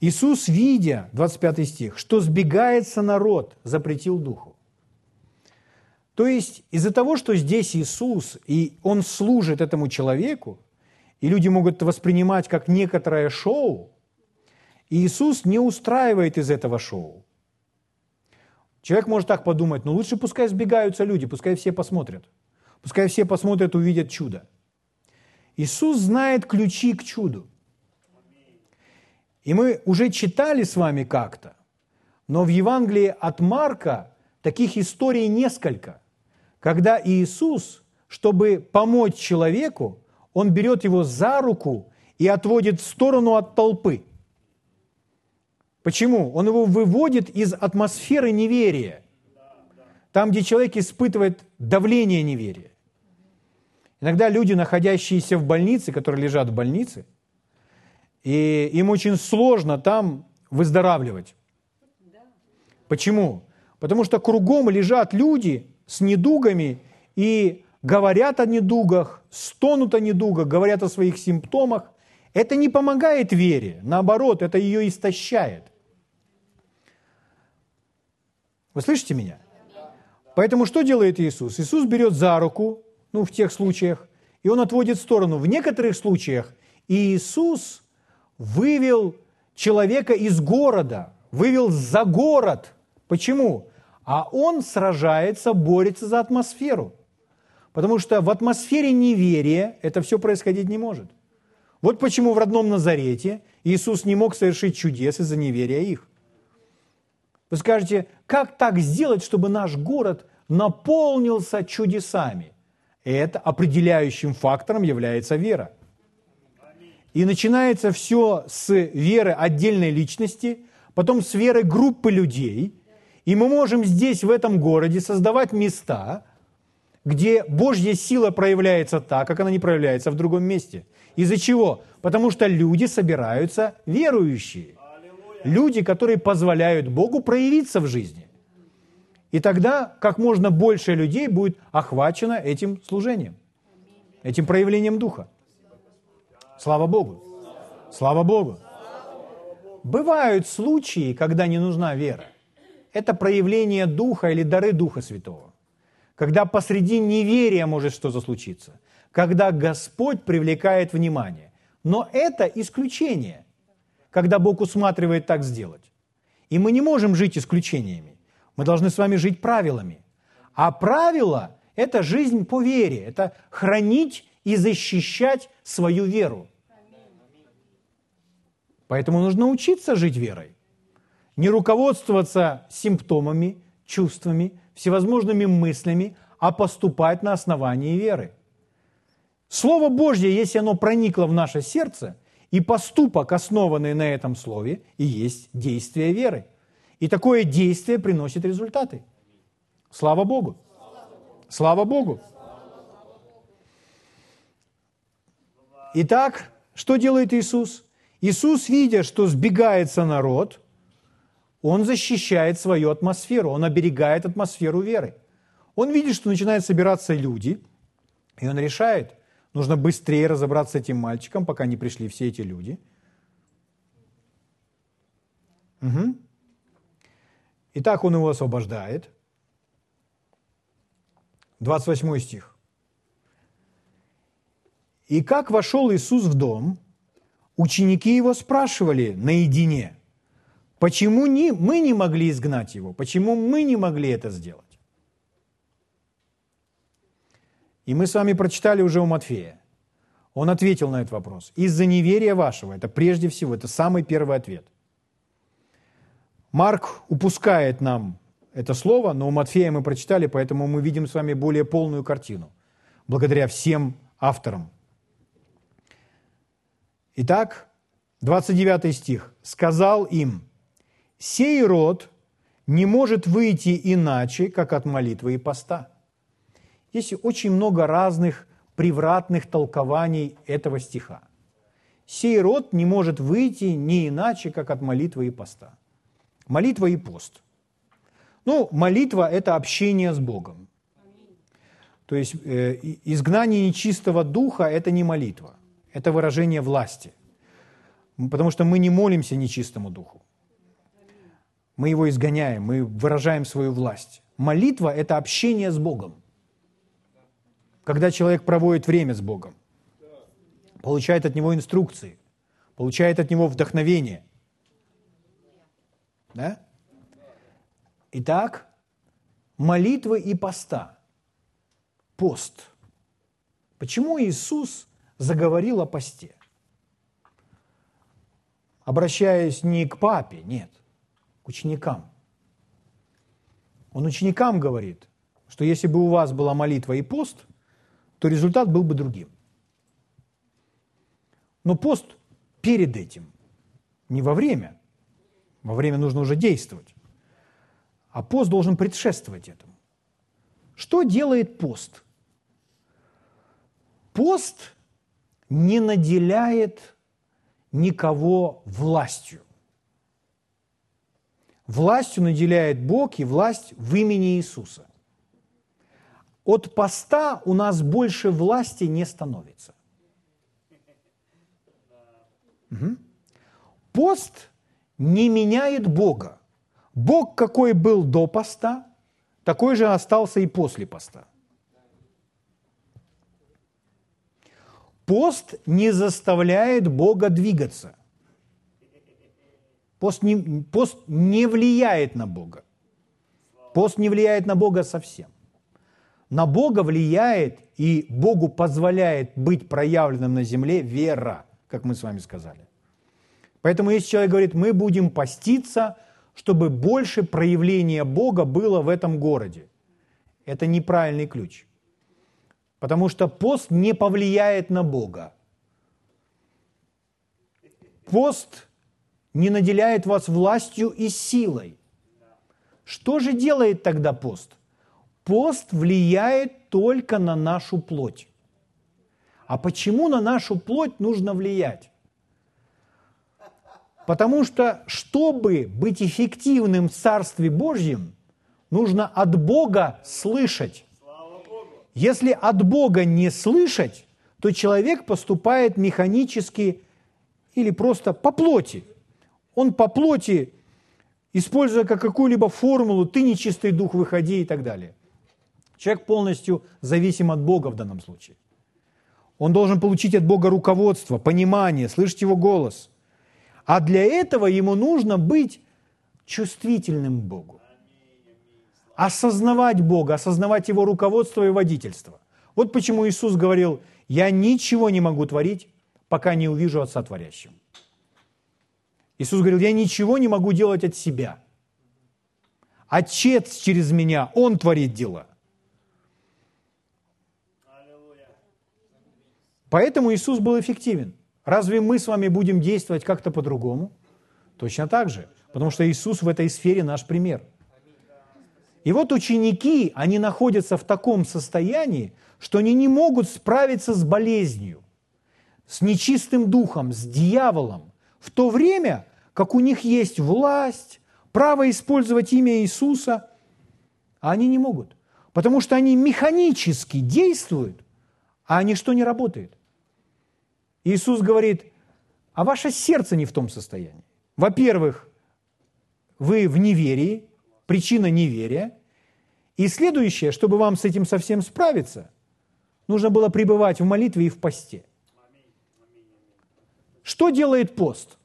Иисус, видя, 25 стих, что сбегается народ, запретил духу. То есть из-за того, что здесь Иисус, и Он служит этому человеку, и люди могут воспринимать как некоторое шоу, Иисус не устраивает из этого шоу. Человек может так подумать, ну лучше пускай сбегаются люди, пускай все посмотрят. Пускай все посмотрят, увидят чудо. Иисус знает ключи к чуду. И мы уже читали с вами как-то, но в Евангелии от Марка таких историй несколько, когда Иисус, чтобы помочь человеку, он берет его за руку и отводит в сторону от толпы. Почему? Он его выводит из атмосферы неверия, там, где человек испытывает давление неверия. Иногда люди, находящиеся в больнице, которые лежат в больнице, и им очень сложно там выздоравливать. Почему? Потому что кругом лежат люди с недугами и говорят о недугах, стонут о недугах, говорят о своих симптомах. Это не помогает вере, наоборот, это ее истощает. Вы слышите меня? Поэтому что делает Иисус? Иисус берет за руку ну, в тех случаях, и он отводит в сторону. В некоторых случаях Иисус вывел человека из города, вывел за город. Почему? А он сражается, борется за атмосферу. Потому что в атмосфере неверия это все происходить не может. Вот почему в родном Назарете Иисус не мог совершить чудес из-за неверия их. Вы скажете, как так сделать, чтобы наш город наполнился чудесами? Это определяющим фактором является вера. И начинается все с веры отдельной личности, потом с веры группы людей. И мы можем здесь, в этом городе, создавать места, где Божья сила проявляется так, как она не проявляется в другом месте. Из-за чего? Потому что люди собираются верующие. Люди, которые позволяют Богу проявиться в жизни. И тогда как можно больше людей будет охвачено этим служением, этим проявлением Духа. Слава Богу! Слава Богу! Бывают случаи, когда не нужна вера. Это проявление Духа или дары Духа Святого. Когда посреди неверия может что-то случиться. Когда Господь привлекает внимание. Но это исключение, когда Бог усматривает так сделать. И мы не можем жить исключениями. Мы должны с вами жить правилами. А правило – это жизнь по вере, это хранить и защищать свою веру. Поэтому нужно учиться жить верой. Не руководствоваться симптомами, чувствами, всевозможными мыслями, а поступать на основании веры. Слово Божье, если оно проникло в наше сердце, и поступок, основанный на этом слове, и есть действие веры. И такое действие приносит результаты. Слава Богу! Слава Богу! Итак, что делает Иисус? Иисус, видя, что сбегается народ, он защищает свою атмосферу, он оберегает атмосферу веры. Он видит, что начинают собираться люди, и он решает, нужно быстрее разобраться с этим мальчиком, пока не пришли все эти люди. Угу. Итак, он его освобождает. 28 стих. «И как вошел Иисус в дом, ученики его спрашивали наедине, почему не, мы не могли изгнать его, почему мы не могли это сделать? И мы с вами прочитали уже у Матфея. Он ответил на этот вопрос. Из-за неверия вашего, это прежде всего, это самый первый ответ. Марк упускает нам это слово, но у Матфея мы прочитали, поэтому мы видим с вами более полную картину, благодаря всем авторам. Итак, 29 стих. «Сказал им, сей род не может выйти иначе, как от молитвы и поста». Есть очень много разных превратных толкований этого стиха. Сей род не может выйти не иначе, как от молитвы и поста. Молитва и пост. Ну, молитва – это общение с Богом. То есть э, изгнание нечистого духа – это не молитва, это выражение власти. Потому что мы не молимся нечистому духу. Мы его изгоняем, мы выражаем свою власть. Молитва – это общение с Богом. Когда человек проводит время с Богом, получает от него инструкции, получает от него вдохновение – да? Итак, молитвы и поста. Пост. Почему Иисус заговорил о посте? Обращаясь не к папе, нет, к ученикам. Он ученикам говорит, что если бы у вас была молитва и пост, то результат был бы другим. Но пост перед этим, не во время – во время нужно уже действовать. А пост должен предшествовать этому. Что делает пост? Пост не наделяет никого властью. Властью наделяет Бог и власть в имени Иисуса. От поста у нас больше власти не становится. Угу. Пост не меняет Бога. Бог, какой был до поста, такой же остался и после поста. Пост не заставляет Бога двигаться. Пост не, пост не влияет на Бога. Пост не влияет на Бога совсем. На Бога влияет и Богу позволяет быть проявленным на земле вера, как мы с вами сказали. Поэтому если человек говорит, мы будем поститься, чтобы больше проявления Бога было в этом городе, это неправильный ключ. Потому что пост не повлияет на Бога. Пост не наделяет вас властью и силой. Что же делает тогда пост? Пост влияет только на нашу плоть. А почему на нашу плоть нужно влиять? Потому что, чтобы быть эффективным в Царстве Божьем, нужно от Бога слышать. Если от Бога не слышать, то человек поступает механически или просто по плоти. Он по плоти, используя как какую-либо формулу, ты нечистый дух, выходи и так далее. Человек полностью зависим от Бога в данном случае. Он должен получить от Бога руководство, понимание, слышать Его голос. А для этого ему нужно быть чувствительным Богу осознавать Бога, осознавать Его руководство и водительство. Вот почему Иисус говорил, я ничего не могу творить, пока не увижу Отца Творящим. Иисус говорил, я ничего не могу делать от себя. Отец через меня, Он творит дела. Поэтому Иисус был эффективен. Разве мы с вами будем действовать как-то по-другому? Точно так же. Потому что Иисус в этой сфере наш пример – и вот ученики, они находятся в таком состоянии, что они не могут справиться с болезнью, с нечистым духом, с дьяволом, в то время, как у них есть власть, право использовать имя Иисуса, а они не могут, потому что они механически действуют, а ничто не работает. Иисус говорит, а ваше сердце не в том состоянии. Во-первых, вы в неверии, причина неверия. И следующее, чтобы вам с этим совсем справиться, нужно было пребывать в молитве и в посте. Что делает пост?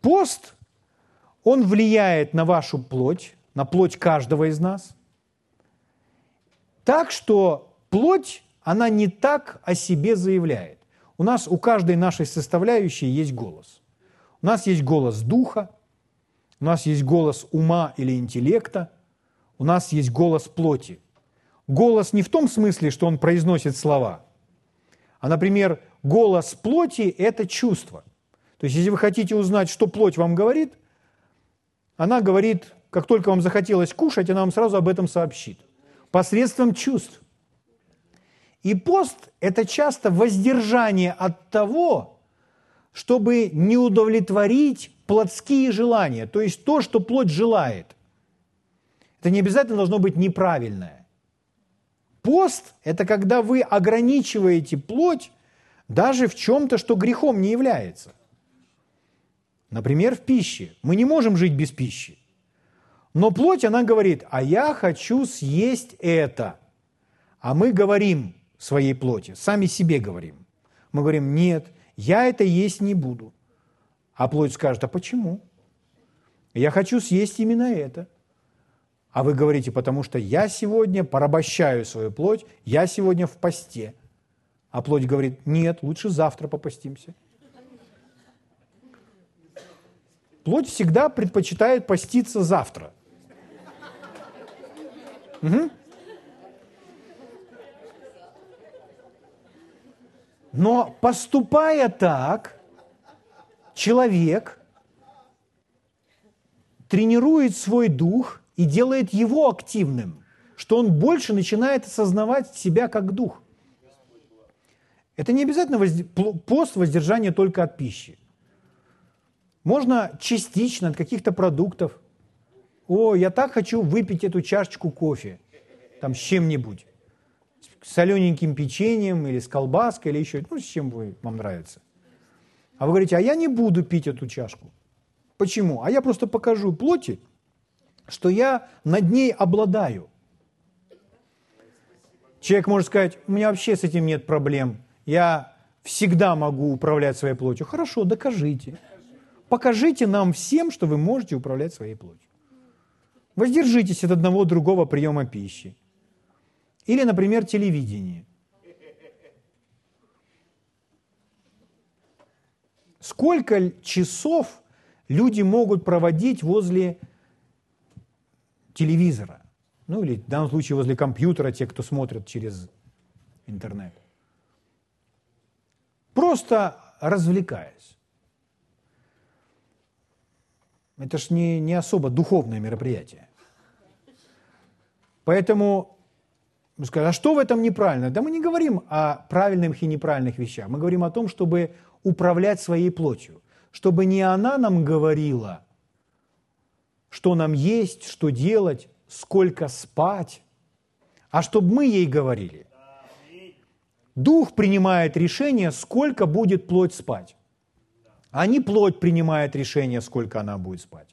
Пост, он влияет на вашу плоть, на плоть каждого из нас, так что плоть, она не так о себе заявляет. У нас, у каждой нашей составляющей есть голос. У нас есть голос духа, у нас есть голос ума или интеллекта, у нас есть голос плоти. Голос не в том смысле, что он произносит слова, а, например, голос плоти – это чувство. То есть, если вы хотите узнать, что плоть вам говорит, она говорит, как только вам захотелось кушать, она вам сразу об этом сообщит. Посредством чувств. И пост – это часто воздержание от того, чтобы не удовлетворить плотские желания, то есть то, что плоть желает. Это не обязательно должно быть неправильное. Пост – это когда вы ограничиваете плоть даже в чем-то, что грехом не является. Например, в пище. Мы не можем жить без пищи. Но плоть, она говорит, а я хочу съесть это. А мы говорим своей плоти, сами себе говорим. Мы говорим, нет, я это есть не буду. А плоть скажет, а почему? Я хочу съесть именно это. А вы говорите, потому что я сегодня порабощаю свою плоть, я сегодня в посте. А плоть говорит, нет, лучше завтра попастимся. Плоть всегда предпочитает поститься завтра. Угу. Но поступая так, человек тренирует свой дух и делает его активным, что он больше начинает осознавать себя как дух. Это не обязательно возд... пост воздержания только от пищи. Можно частично от каких-то продуктов. О, я так хочу выпить эту чашечку кофе, там с чем-нибудь. С солененьким печеньем или с колбаской, или еще, ну, с чем вы, вам нравится. А вы говорите, а я не буду пить эту чашку. Почему? А я просто покажу плоти, что я над ней обладаю. Человек может сказать, у меня вообще с этим нет проблем. Я всегда могу управлять своей плотью. Хорошо, докажите. Покажите нам всем, что вы можете управлять своей плотью. Воздержитесь от одного другого приема пищи. Или, например, телевидение. Сколько часов люди могут проводить возле телевизора? Ну или в данном случае возле компьютера, те, кто смотрят через интернет. Просто развлекаясь. Это ж не, не особо духовное мероприятие. Поэтому скажут, а что в этом неправильно? Да мы не говорим о правильных и неправильных вещах. Мы говорим о том, чтобы управлять своей плотью. Чтобы не она нам говорила, что нам есть, что делать, сколько спать, а чтобы мы ей говорили. Дух принимает решение, сколько будет плоть спать. А не плоть принимает решение, сколько она будет спать.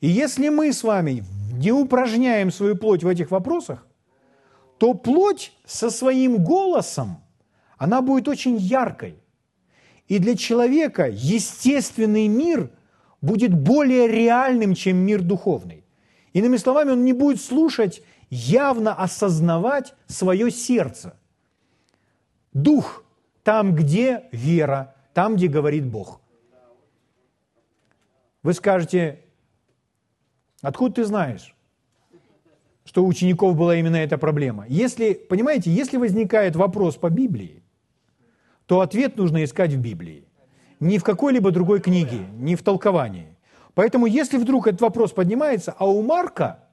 И если мы с вами не упражняем свою плоть в этих вопросах, то плоть со своим голосом, она будет очень яркой. И для человека естественный мир будет более реальным, чем мир духовный. Иными словами, он не будет слушать, явно осознавать свое сердце. Дух там, где вера, там, где говорит Бог. Вы скажете, откуда ты знаешь, что у учеников была именно эта проблема? Если, понимаете, если возникает вопрос по Библии, то ответ нужно искать в Библии. Не в какой-либо другой книге, не в толковании. Поэтому если вдруг этот вопрос поднимается, а у Марка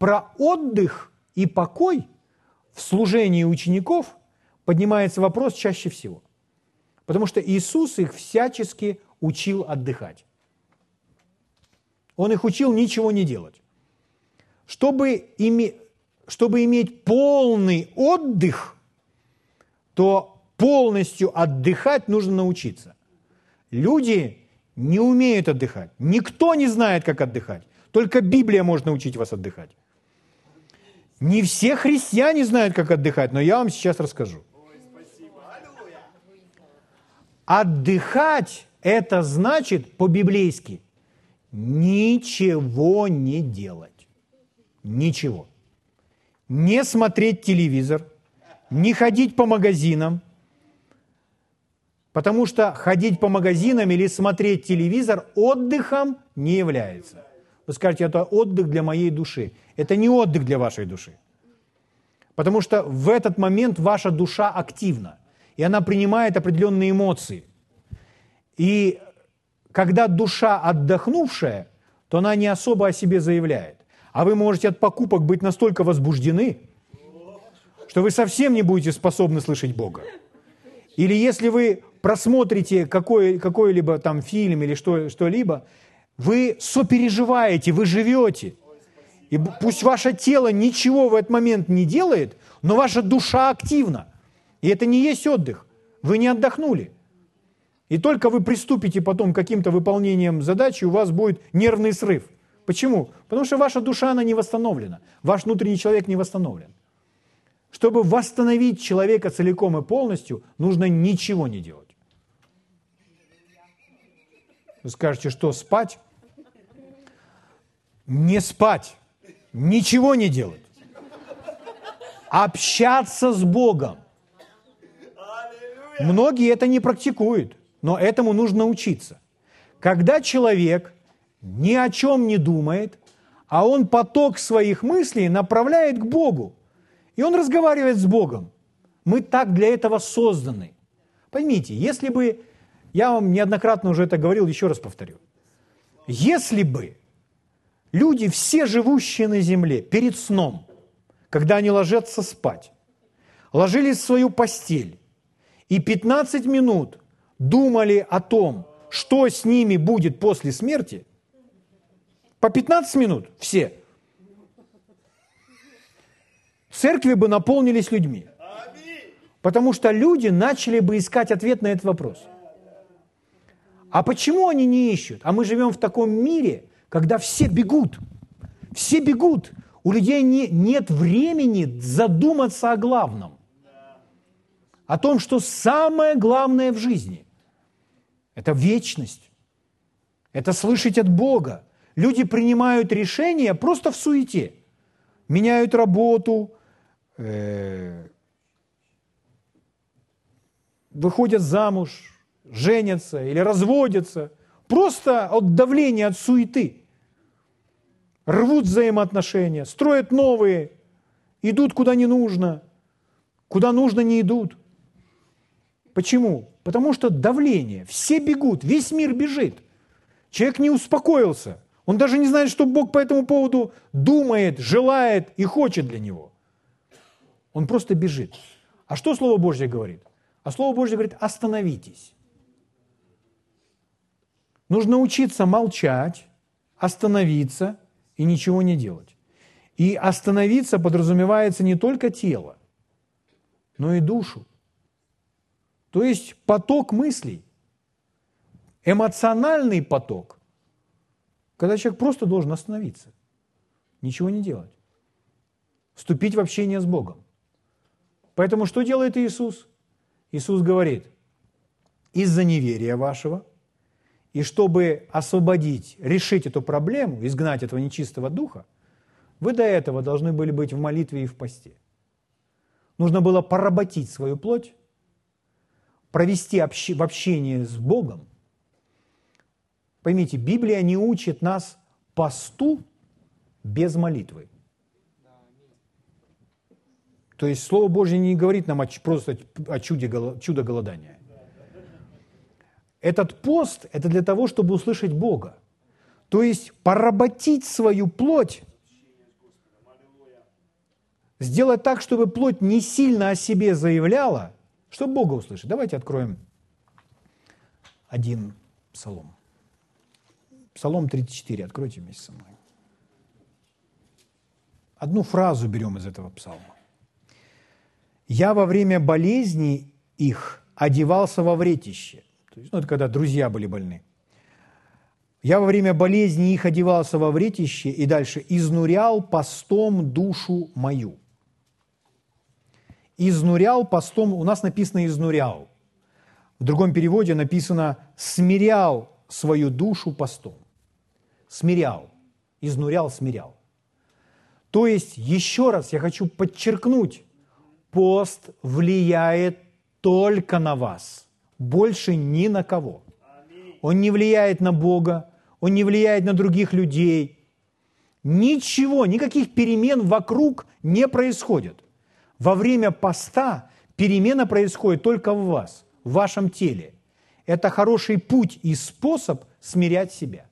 про отдых и покой в служении учеников поднимается вопрос чаще всего. Потому что Иисус их всячески учил отдыхать. Он их учил ничего не делать. Чтобы, име, чтобы иметь полный отдых, то полностью отдыхать нужно научиться. Люди не умеют отдыхать. Никто не знает, как отдыхать. Только Библия может научить вас отдыхать. Не все христиане знают, как отдыхать, но я вам сейчас расскажу. Отдыхать – это значит по-библейски ничего не делать. Ничего. Не смотреть телевизор, не ходить по магазинам, потому что ходить по магазинам или смотреть телевизор отдыхом не является. Вы скажете, это отдых для моей души. Это не отдых для вашей души. Потому что в этот момент ваша душа активна, и она принимает определенные эмоции. И когда душа отдохнувшая, то она не особо о себе заявляет. А вы можете от покупок быть настолько возбуждены, что вы совсем не будете способны слышать Бога. Или если вы просмотрите какой, какой-либо там фильм или что, что-либо, вы сопереживаете, вы живете. И пусть ваше тело ничего в этот момент не делает, но ваша душа активна. И это не есть отдых. Вы не отдохнули. И только вы приступите потом к каким-то выполнением задачи, у вас будет нервный срыв. Почему? Потому что ваша душа, она не восстановлена. Ваш внутренний человек не восстановлен. Чтобы восстановить человека целиком и полностью, нужно ничего не делать. Вы скажете, что спать? Не спать, ничего не делать. Общаться с Богом. Многие это не практикуют, но этому нужно учиться. Когда человек ни о чем не думает, а он поток своих мыслей направляет к Богу, и он разговаривает с Богом. Мы так для этого созданы. Поймите, если бы я вам неоднократно уже это говорил, еще раз повторю. Если бы люди, все живущие на земле, перед сном, когда они ложатся спать, ложились в свою постель и 15 минут думали о том, что с ними будет после смерти, по 15 минут все, церкви бы наполнились людьми. Потому что люди начали бы искать ответ на этот вопрос – а почему они не ищут? А мы живем в таком мире, когда все бегут. Все бегут. У людей не, нет времени задуматься о главном. о том, что самое главное в жизни – это вечность, это слышать от Бога. Люди принимают решения просто в суете, меняют работу, э, выходят замуж, женятся или разводятся, просто от давления, от суеты. Рвут взаимоотношения, строят новые, идут куда не нужно, куда нужно не идут. Почему? Потому что давление, все бегут, весь мир бежит. Человек не успокоился, он даже не знает, что Бог по этому поводу думает, желает и хочет для него. Он просто бежит. А что Слово Божье говорит? А Слово Божье говорит, остановитесь. Нужно учиться молчать, остановиться и ничего не делать. И остановиться подразумевается не только тело, но и душу. То есть поток мыслей, эмоциональный поток, когда человек просто должен остановиться, ничего не делать, вступить в общение с Богом. Поэтому что делает Иисус? Иисус говорит, из-за неверия вашего, и чтобы освободить, решить эту проблему, изгнать этого нечистого духа, вы до этого должны были быть в молитве и в посте. Нужно было поработить свою плоть, провести общ... в общении с Богом. Поймите, Библия не учит нас посту без молитвы. То есть Слово Божье не говорит нам просто о чуде, чудо голодания. Этот пост – это для того, чтобы услышать Бога. То есть поработить свою плоть, сделать так, чтобы плоть не сильно о себе заявляла, чтобы Бога услышать. Давайте откроем один псалом. Псалом 34, откройте вместе со мной. Одну фразу берем из этого псалма. Я во время болезни их одевался во вретище. То есть, ну, это когда друзья были больны. Я во время болезни их одевался во вретище и дальше изнурял постом душу мою. Изнурял постом, у нас написано изнурял. В другом переводе написано смирял свою душу постом. Смирял. Изнурял, смирял. То есть, еще раз я хочу подчеркнуть, пост влияет только на вас, больше ни на кого. Он не влияет на Бога, он не влияет на других людей. Ничего, никаких перемен вокруг не происходит. Во время поста перемена происходит только в вас, в вашем теле. Это хороший путь и способ смирять себя.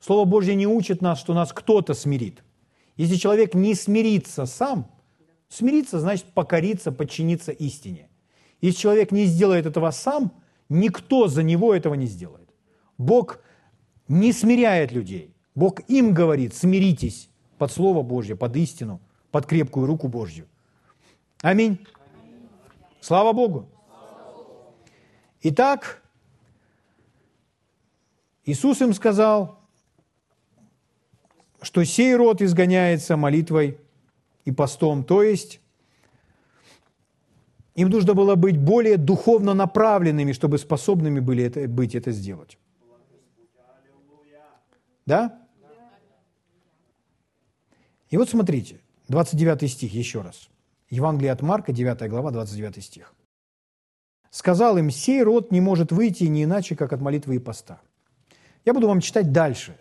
Слово Божье не учит нас, что нас кто-то смирит. Если человек не смирится сам, Смириться значит покориться, подчиниться истине. Если человек не сделает этого сам, никто за него этого не сделает. Бог не смиряет людей. Бог им говорит, смиритесь под Слово Божье, под истину, под крепкую руку Божью. Аминь. Слава Богу. Итак, Иисус им сказал, что сей род изгоняется молитвой и постом. То есть им нужно было быть более духовно направленными, чтобы способными были это, быть это сделать. Да? И вот смотрите, 29 стих еще раз. Евангелие от Марка, 9 глава, 29 стих. «Сказал им, сей род не может выйти не иначе, как от молитвы и поста». Я буду вам читать дальше.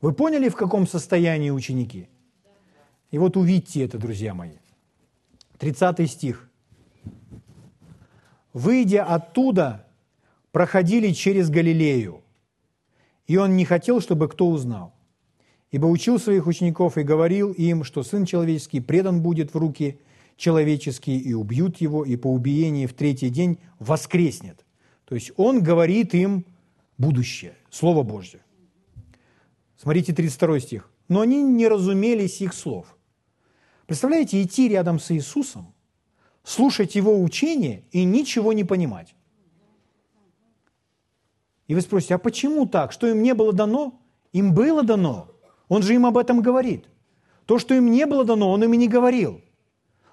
Вы поняли, в каком состоянии ученики? И вот увидьте это, друзья мои. 30 стих. «Выйдя оттуда, проходили через Галилею, и он не хотел, чтобы кто узнал, ибо учил своих учеников и говорил им, что Сын Человеческий предан будет в руки человеческие, и убьют его, и по убиении в третий день воскреснет». То есть он говорит им будущее, Слово Божье. Смотрите 32 стих. «Но они не разумели сих слов». Представляете, идти рядом с Иисусом, слушать Его учение и ничего не понимать. И вы спросите, а почему так? Что им не было дано? Им было дано. Он же им об этом говорит. То, что им не было дано, он им и не говорил.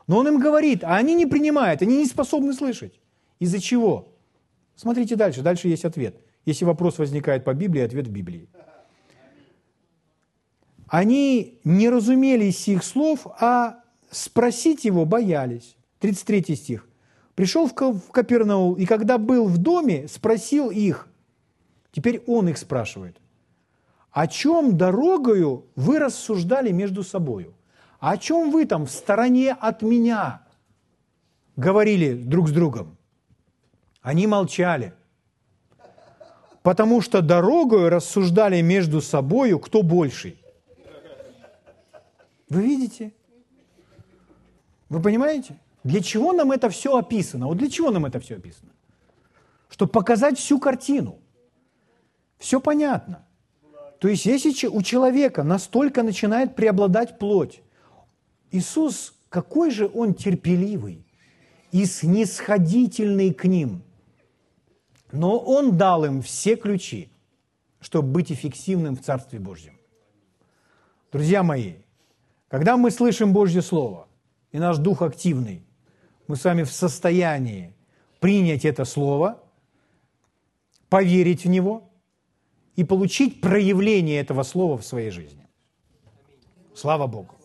Но он им говорит, а они не принимают, они не способны слышать. Из-за чего? Смотрите дальше, дальше есть ответ. Если вопрос возникает по Библии, ответ в Библии. Они не разумели сих слов, а спросить его боялись. 33 стих. Пришел в Капернаул, и когда был в доме, спросил их. Теперь он их спрашивает. О чем дорогою вы рассуждали между собою? О чем вы там в стороне от меня говорили друг с другом? Они молчали, потому что дорогою рассуждали между собою, кто больший. Вы видите? Вы понимаете? Для чего нам это все описано? Вот для чего нам это все описано? Чтобы показать всю картину. Все понятно. То есть, если у человека настолько начинает преобладать плоть, Иисус, какой же Он терпеливый и снисходительный к ним. Но Он дал им все ключи, чтобы быть эффективным в Царстве Божьем. Друзья мои, когда мы слышим Божье Слово, и наш дух активный, мы с вами в состоянии принять это Слово, поверить в него и получить проявление этого Слова в своей жизни. Слава Богу.